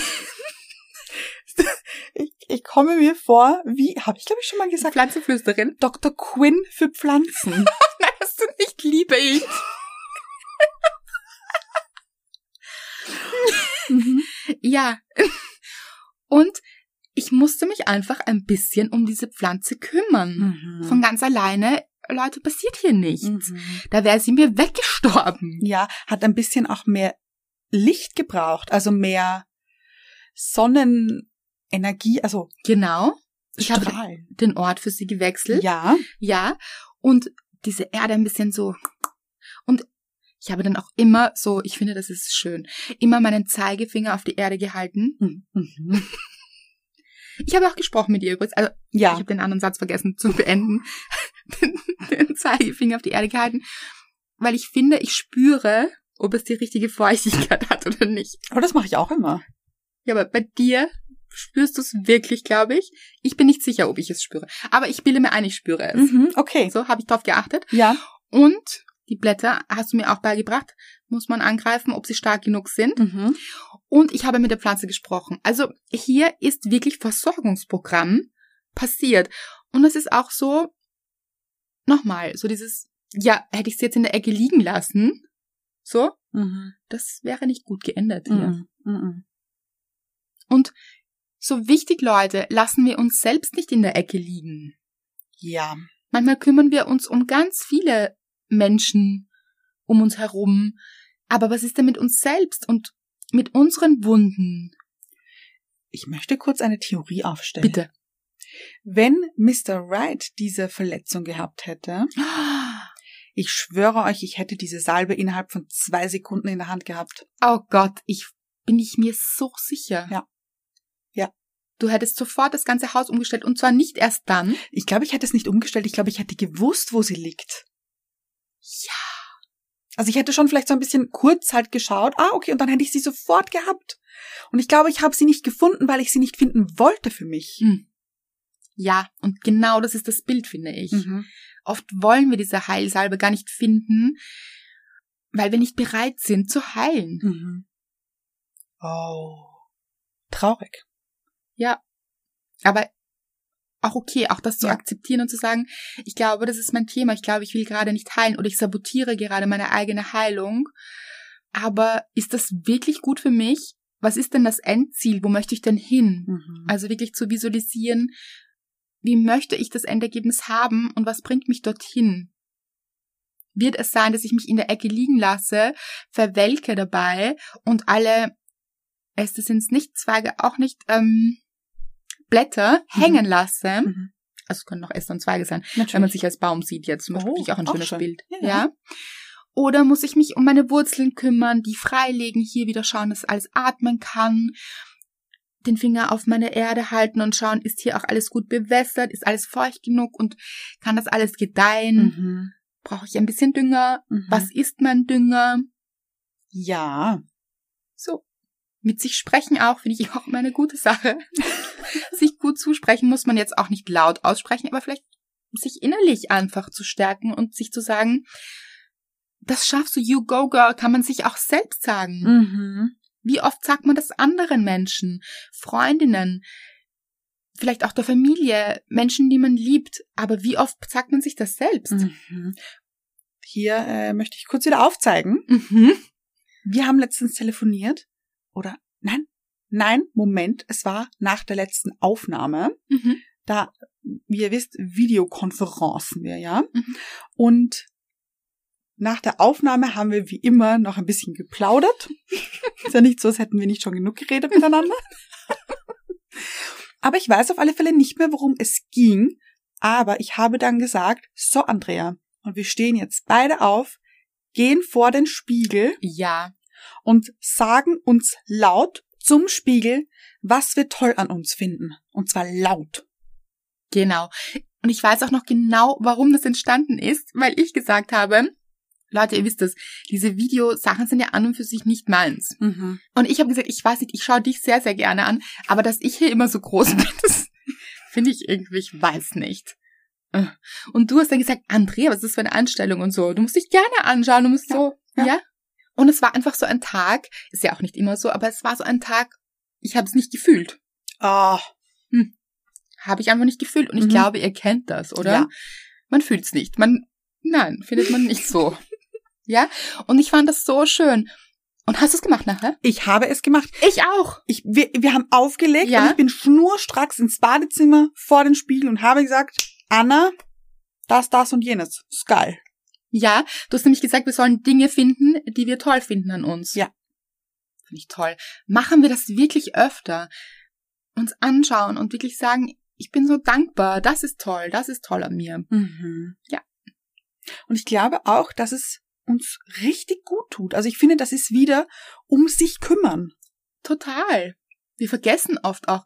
Ich, ich komme mir vor, wie, habe ich glaube ich schon mal gesagt, Pflanzenflüsterin. Dr. Quinn für Pflanzen. Nein, hast du nicht, liebe ich. mhm. Ja. Und ich musste mich einfach ein bisschen um diese Pflanze kümmern. Mhm. Von ganz alleine, Leute, passiert hier nichts. Mhm. Da wäre sie mir weggestorben. Ja, hat ein bisschen auch mehr Licht gebraucht, also mehr Sonnenenergie, also Genau. Ich habe den Ort für sie gewechselt. Ja. Ja. Und diese Erde ein bisschen so. Und ich habe dann auch immer so, ich finde, das ist schön, immer meinen Zeigefinger auf die Erde gehalten. Mhm. Ich habe auch gesprochen mit ihr übrigens. Also, ich Ja. habe den anderen Satz vergessen zu beenden. Den, den Zeigefinger auf die Erde gehalten. Weil ich finde, ich spüre, ob es die richtige Feuchtigkeit hat oder nicht. Aber das mache ich auch immer. Ja, aber bei dir spürst du es wirklich, glaube ich. Ich bin nicht sicher, ob ich es spüre. Aber ich bilde mir ein, ich spüre es. Mhm. Okay. So habe ich drauf geachtet. Ja. Und die Blätter, hast du mir auch beigebracht, muss man angreifen, ob sie stark genug sind. Mhm. Und ich habe mit der Pflanze gesprochen. Also hier ist wirklich Versorgungsprogramm passiert. Und es ist auch so, nochmal, so dieses, ja, hätte ich sie jetzt in der Ecke liegen lassen, so, Mhm. das wäre nicht gut geendet hier. Mhm. Mhm. Und so wichtig, Leute, lassen wir uns selbst nicht in der Ecke liegen. Ja. Manchmal kümmern wir uns um ganz viele Menschen um uns herum. Aber was ist denn mit uns selbst und mit unseren Wunden? Ich möchte kurz eine Theorie aufstellen. Bitte. Wenn Mr. Wright diese Verletzung gehabt hätte, ich schwöre euch, ich hätte diese Salbe innerhalb von zwei Sekunden in der Hand gehabt. Oh Gott, ich bin ich mir so sicher. Ja. Ja. Du hättest sofort das ganze Haus umgestellt und zwar nicht erst dann. Ich glaube, ich hätte es nicht umgestellt. Ich glaube, ich hätte gewusst, wo sie liegt. Ja. Also ich hätte schon vielleicht so ein bisschen kurz halt geschaut. Ah, okay, und dann hätte ich sie sofort gehabt. Und ich glaube, ich habe sie nicht gefunden, weil ich sie nicht finden wollte für mich. Hm. Ja, und genau das ist das Bild, finde ich. Mhm. Oft wollen wir diese Heilsalbe gar nicht finden, weil wir nicht bereit sind zu heilen. Mhm. Oh. Traurig. Aber auch okay, auch das zu Ja. akzeptieren und zu sagen, ich glaube, das ist mein Thema, ich glaube, ich will gerade nicht heilen oder ich sabotiere gerade meine eigene Heilung. Aber ist das wirklich gut für mich? Was ist denn das Endziel? Wo möchte ich denn hin? Mhm. Also wirklich zu visualisieren, wie möchte ich das Endergebnis haben und was bringt mich dorthin? Wird es sein, dass ich mich in der Ecke liegen lasse, verwelke dabei und alle Äste sind es nicht, Zweige auch nicht, ähm, Blätter Mhm. hängen lasse? Mhm. Also es können auch Äste und Zweige sein, Natürlich. wenn man sich als Baum sieht jetzt. Zum Beispiel Oh, auch ein auch schönes schön. Bild. Ja. ja. Oder muss ich mich um meine Wurzeln kümmern, die freilegen, hier wieder schauen, dass alles atmen kann, den Finger auf meine Erde halten und schauen, ist hier auch alles gut bewässert, ist alles feucht genug und kann das alles gedeihen? Mhm. Brauche ich ein bisschen Dünger? Mhm. Was ist mein Dünger? Ja. So. Mit sich sprechen auch, finde ich auch immer eine gute Sache. sich gut zusprechen muss man jetzt auch nicht laut aussprechen, aber vielleicht sich innerlich einfach zu stärken und sich zu sagen, das schaffst du, you go girl, kann man sich auch selbst sagen. Mhm. Wie oft sagt man das anderen Menschen, Freundinnen, vielleicht auch der Familie, Menschen, die man liebt, aber wie oft sagt man sich das selbst? Mhm. Hier äh, möchte ich kurz wieder aufzeigen. Mhm. Wir haben letztens telefoniert. Oder nein, nein, Moment, es war nach der letzten Aufnahme. Mhm. Da, wie ihr wisst, Videokonferenzen wir, ja. Mhm. Und nach der Aufnahme haben wir wie immer noch ein bisschen geplaudert. Ist ja nicht so, als hätten wir nicht schon genug geredet miteinander. Aber ich weiß auf alle Fälle nicht mehr, worum es ging. Aber ich habe dann gesagt, so Andrea, und wir stehen jetzt beide auf, gehen vor den Spiegel Ja, und sagen uns laut zum Spiegel, was wir toll an uns finden. Und zwar laut. genau. Und ich weiß auch noch genau, warum das entstanden ist, weil ich gesagt habe, Leute, ihr wisst es, diese Videosachen sind ja an und für sich nicht meins. Mhm. Und ich habe gesagt, ich weiß nicht, ich schaue dich sehr, sehr gerne an, aber dass ich hier immer so groß bin, das finde ich irgendwie, ich weiß nicht. Äh. Und du hast dann gesagt, Andrea, was ist das für eine Anstellung und so? Du musst dich gerne anschauen, du musst Ja, so, ja. ja. Und es war einfach so ein Tag, ist ja auch nicht immer so, aber es war so ein Tag, ich habe es nicht gefühlt. Ah, Habe ich einfach nicht gefühlt. Und ich Mhm. glaube, ihr kennt das, oder? Ja. Man fühlt's nicht. Man, nein, findet man nicht so. ja? Und ich fand das so schön. Und hast du es gemacht nachher? ich habe es gemacht. Ich auch. Ich, wir, wir haben aufgelegt Ja. und ich bin schnurstracks ins Badezimmer vor den Spiegel und habe gesagt, Anna, das, das und jenes. Ist geil. Ja, du hast nämlich gesagt, wir sollen Dinge finden, die wir toll finden an uns. Ja. Finde ich toll. Machen wir das wirklich öfter? Uns anschauen und wirklich sagen, ich bin so dankbar, das ist toll, das ist toll an mir. Mhm. Ja. Und ich glaube auch, dass es uns richtig gut tut. Also ich finde, das ist wieder um sich kümmern. Total. Wir vergessen oft auch,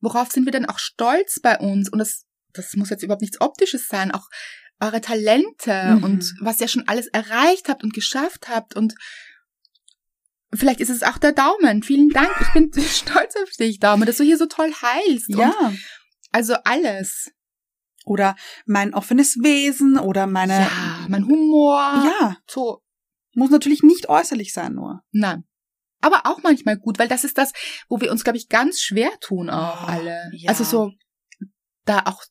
worauf sind wir denn auch stolz bei uns? Und das, das muss jetzt überhaupt nichts Optisches sein, auch eure Talente Mhm. und was ihr schon alles erreicht habt und geschafft habt und vielleicht ist es auch der Daumen. Vielen Dank. Ich bin stolz auf dich, Daumen, dass du hier so toll heilst. Ja. also alles. Oder mein offenes Wesen oder meine. ja, mein Humor. Ja. So, Muss natürlich nicht äußerlich sein, nur. nein. Aber auch manchmal gut, weil das ist das, wo wir uns, glaube ich, ganz schwer tun auch Oh, alle. ja. Also so, da auch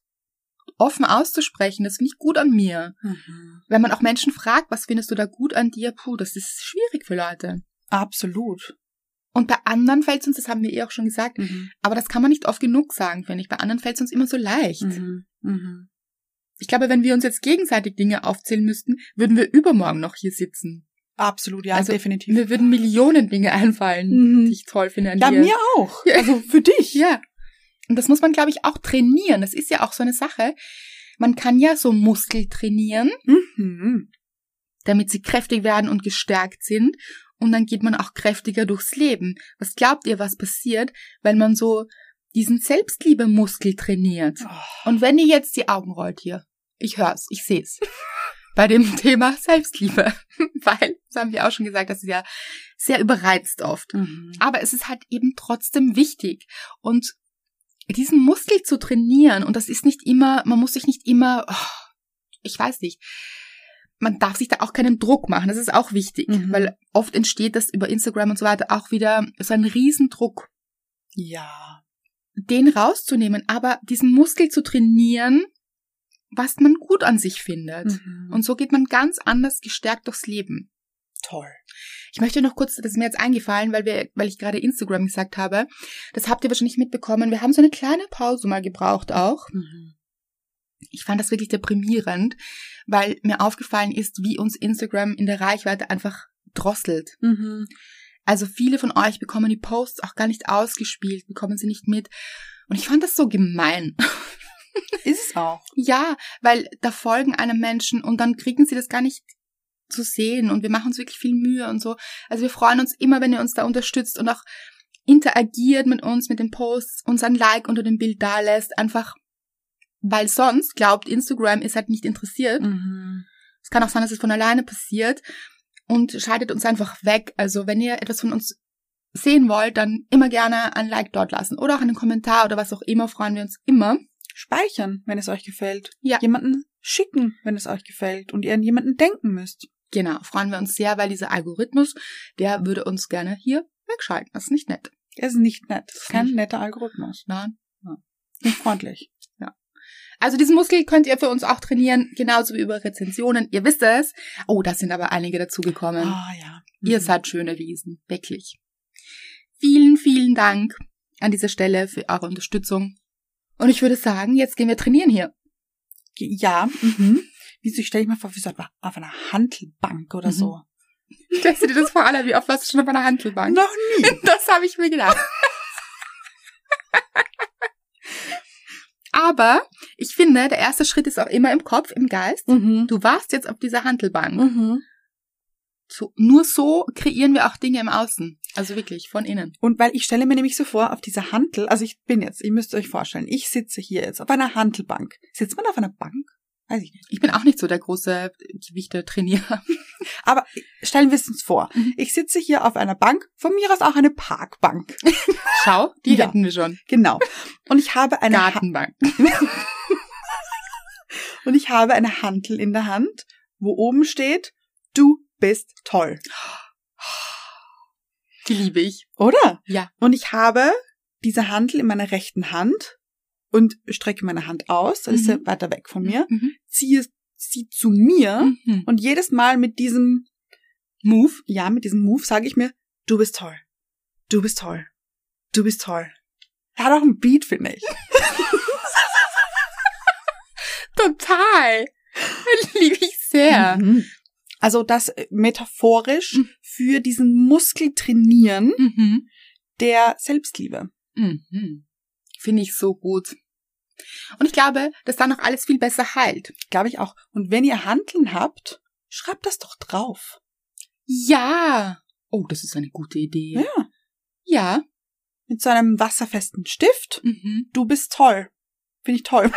offen auszusprechen, das finde ich gut an mir. Mhm. Wenn man auch Menschen fragt, was findest du da gut an dir, puh, das ist schwierig für Leute. Absolut. Und bei anderen fällt es uns, das haben wir eh auch schon gesagt, Mhm. aber das kann man nicht oft genug sagen, finde ich. Bei anderen fällt es uns immer so leicht. Mhm. Mhm. Ich glaube, wenn wir uns jetzt gegenseitig Dinge aufzählen müssten, würden wir übermorgen noch hier sitzen. Absolut, ja, Also, definitiv. Mir würden Millionen Dinge einfallen, Mhm. die ich toll finde an Ja, dir. mir auch. Ja. Also für dich. Ja. Und das muss man, glaube ich, auch trainieren. Das ist ja auch so eine Sache. Man kann ja so Muskel trainieren, Mhm. damit sie kräftig werden und gestärkt sind. Und dann geht man auch kräftiger durchs Leben. Was glaubt ihr, was passiert, wenn man so diesen Selbstliebe-Muskel trainiert? Oh. Und wenn ihr jetzt die Augen rollt hier, ich hör's, ich seh's. Bei dem Thema Selbstliebe. Weil, das haben wir auch schon gesagt, das ist ja sehr überreizt oft. Mhm. Aber es ist halt eben trotzdem wichtig. Und diesen Muskel zu trainieren, und das ist nicht immer, man muss sich nicht immer, oh, ich weiß nicht, man darf sich da auch keinen Druck machen. Das ist auch wichtig, Mhm. weil oft entsteht das über Instagram und so weiter auch wieder so ein Riesendruck, Ja. den rauszunehmen, aber diesen Muskel zu trainieren, was man gut an sich findet. Mhm. Und so geht man ganz anders gestärkt durchs Leben. toll. Ich möchte noch kurz, das ist mir jetzt eingefallen, weil wir, weil ich gerade Instagram gesagt habe. Das habt ihr wahrscheinlich mitbekommen. Wir haben so eine kleine Pause mal gebraucht auch. Mhm. Ich fand das wirklich deprimierend, weil mir aufgefallen ist, wie uns Instagram in der Reichweite einfach drosselt. Mhm. Also viele von euch bekommen die Posts auch gar nicht ausgespielt, bekommen sie nicht mit. Und ich fand das so gemein. Ist es auch. Ja, weil da folgen einem Menschen und dann kriegen sie das gar nicht zu sehen und wir machen uns wirklich viel Mühe und so. Also wir freuen uns immer, wenn ihr uns da unterstützt und auch interagiert mit uns, mit den Posts, uns ein Like unter dem Bild da lässt, einfach weil sonst glaubt Instagram ist halt nicht interessiert. Mhm. Es kann auch sein, dass es von alleine passiert und schaltet uns einfach weg. Also wenn ihr etwas von uns sehen wollt, dann immer gerne ein Like dort lassen oder auch einen Kommentar oder was auch immer, freuen wir uns immer. Speichern, wenn es euch gefällt. Ja. Jemanden schicken, wenn es euch gefällt und ihr an jemanden denken müsst. Genau, freuen wir uns sehr, weil dieser Algorithmus, der würde uns gerne hier wegschalten. Das ist nicht nett. Er ist nicht nett. Das ist kein netter Algorithmus. Nein. Nicht freundlich. Also diesen Muskel könnt ihr für uns auch trainieren, genauso wie über Rezensionen. Ihr wisst es. Oh, da sind aber einige dazugekommen. Ah, ja. Ihr Mhm. seid schöne Wesen, wirklich. Vielen, vielen Dank an dieser Stelle für eure Unterstützung. Und ich würde sagen, jetzt gehen wir trainieren hier. Ja, mhm. Wieso stelle ich mir vor, wie so auf einer Handelbank oder Mhm. so? Stellst du dir das vor, Anna, wie oft warst du schon auf einer Handelbank? Noch nie. Das habe ich mir gedacht. Aber ich finde, der erste Schritt ist auch immer im Kopf, im Geist. Mhm. Du warst jetzt auf dieser Handelbank. Mhm. So, nur so kreieren wir auch Dinge im Außen. Also wirklich, von innen. Und weil ich stelle mir nämlich so vor, auf dieser Hantel, also ich bin jetzt, ihr müsst euch vorstellen, ich sitze hier jetzt auf einer Hantelbank. Sitzt man auf einer Bank? Weiß ich nicht. Ich bin auch nicht so der große Gewichte-Trainierer. Aber stellen wir es uns vor. Mhm. Ich sitze hier auf einer Bank, von mir aus auch eine Parkbank. Schau, die Ja. hätten wir schon. Genau. Und ich habe eine ha Gartenbank. und ich habe eine Hantel in der Hand, wo oben steht, du bist toll. Die liebe ich. Oder? Ja. Und ich habe diese Hantel in meiner rechten Hand und strecke meine Hand aus, dann ist Mhm. sie weiter weg von mir, Mhm. ziehe sie zu mir Mhm. und jedes Mal mit diesem Move. ja, mit diesem Move sage ich mir, du bist toll. Du bist toll. Du bist toll. Er hat auch einen Beat, finde ich. Total. Liebe ich sehr. Mhm. Also das äh, metaphorisch Mhm. für diesen Muskel trainieren Mhm. der Selbstliebe. Mhm. Finde ich so gut. Und ich glaube, dass dann noch alles viel besser heilt. Glaube ich auch. Und wenn ihr Handeln habt, schreibt das doch drauf. Ja. Oh, das ist eine gute Idee. Ja. Ja. Mit so einem wasserfesten Stift. Mhm. Du bist toll. Finde ich toll.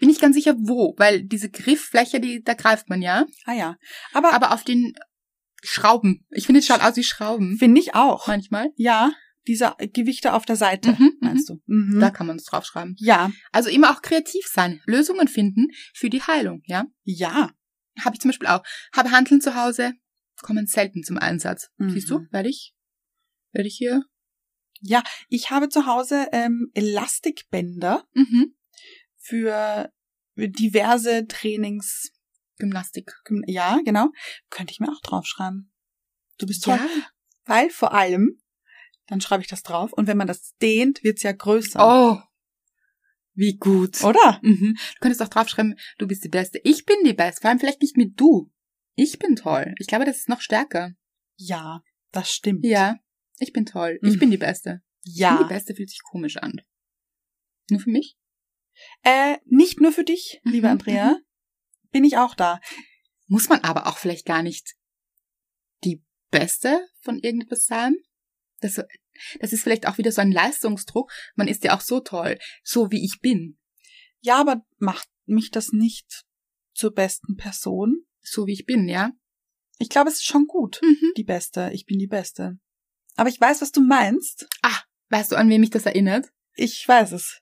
Bin ich ganz sicher, wo, weil diese Grifffläche, die, da greift man ja. Ah ja. Aber, Aber auf den Schrauben. Ich finde, es schaut aus wie Schrauben. finde ich auch. Manchmal. Ja. Diese Gewichte auf der Seite, Mhm, meinst du? Mhm. Da kann man es draufschreiben. Ja. Also immer auch kreativ sein. Lösungen finden für die Heilung, ja. Ja. Habe ich zum Beispiel auch. Habe Handeln zu Hause, kommen selten zum Einsatz. Mhm. Siehst du, werde ich, werde ich hier. Ich habe zu Hause ähm, Elastikbänder Mhm. Für diverse Trainings. Gymnastik. Ja, genau. Könnte ich mir auch draufschreiben. Du bist toll. Ja. Weil vor allem, dann schreibe ich das drauf und wenn man das dehnt, wird's ja größer. Oh. Wie gut. Oder? Mhm. Du könntest auch draufschreiben, du bist die Beste. Ich bin die Beste. Vor allem vielleicht nicht mit du. Ich bin toll. Ich glaube, das ist noch stärker. Ja, das stimmt. Ja. Ich bin toll. Mhm. Ich bin die Beste. Ich bin Ja. die Beste fühlt sich komisch an. Nur für mich? Äh, nicht nur für dich, Mhm, liebe Andrea, bin ich auch da. Muss man aber auch vielleicht gar nicht die Beste von irgendetwas sein? Das, das ist vielleicht auch wieder so ein Leistungsdruck. Man ist ja auch so toll, so wie ich bin. Ja, aber macht mich das nicht zur besten Person? So wie ich bin, ja? Ich glaube, es ist schon gut. Mhm. Die Beste. Ich bin die Beste. Aber ich weiß, was du meinst. Weißt du, an wen mich das erinnert? Ich weiß es.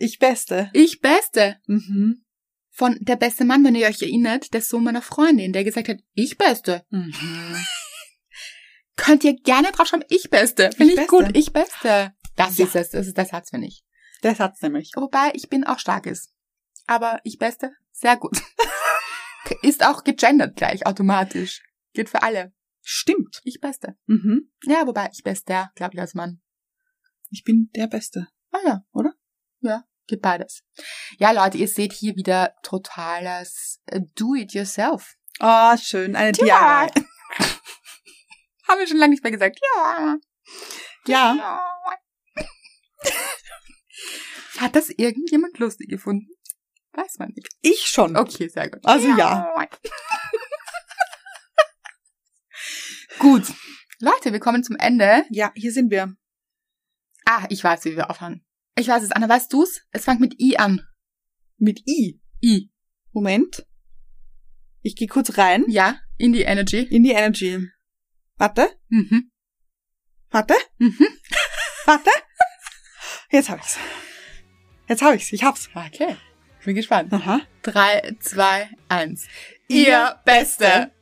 Ich Beste. Ich Beste. Mhm. Von der beste Mann, wenn ihr euch erinnert, der Sohn meiner Freundin, der gesagt hat, ich Beste. Mhm. Könnt ihr gerne draufschreiben, ich Beste. Finde ich Beste. gut, ich Beste. Das Ja. ist es, das ist der Satz, finde ich. Der Satz nämlich. Wobei ich bin auch stark ist. Aber ich Beste, sehr gut. ist auch gegendert gleich, automatisch. Geht für alle. Stimmt. Ich Beste. Mhm. Ja, wobei ich Beste, glaube ich, als Mann. Ich bin der Beste. Ah ja. Oder? Ja, geht beides. Ja, Leute, ihr seht hier wieder totales äh, Do-it-yourself. Ah, schön. Eine Ja. DIY. Haben wir schon lange nicht mehr gesagt. Ja. Ja. Hat das irgendjemand lustig gefunden? Weiß man nicht. Ich schon. Okay, sehr gut. Also ja. Gut. Leute, wir kommen zum Ende. Ja, hier sind wir. Ah, ich weiß, wie wir aufhören. Ich weiß es. Anna, weißt du's? Es fängt mit I an. Mit I. I. Moment. Ich gehe kurz rein Ja, in die Energy. in die Energy. Warte, Mhm. warte, Mhm. warte. Jetzt hab ich's. Jetzt hab ich's. Ich hab's. Okay. Ich bin gespannt. Aha. Drei, zwei, eins. Ihr Ihr Beste.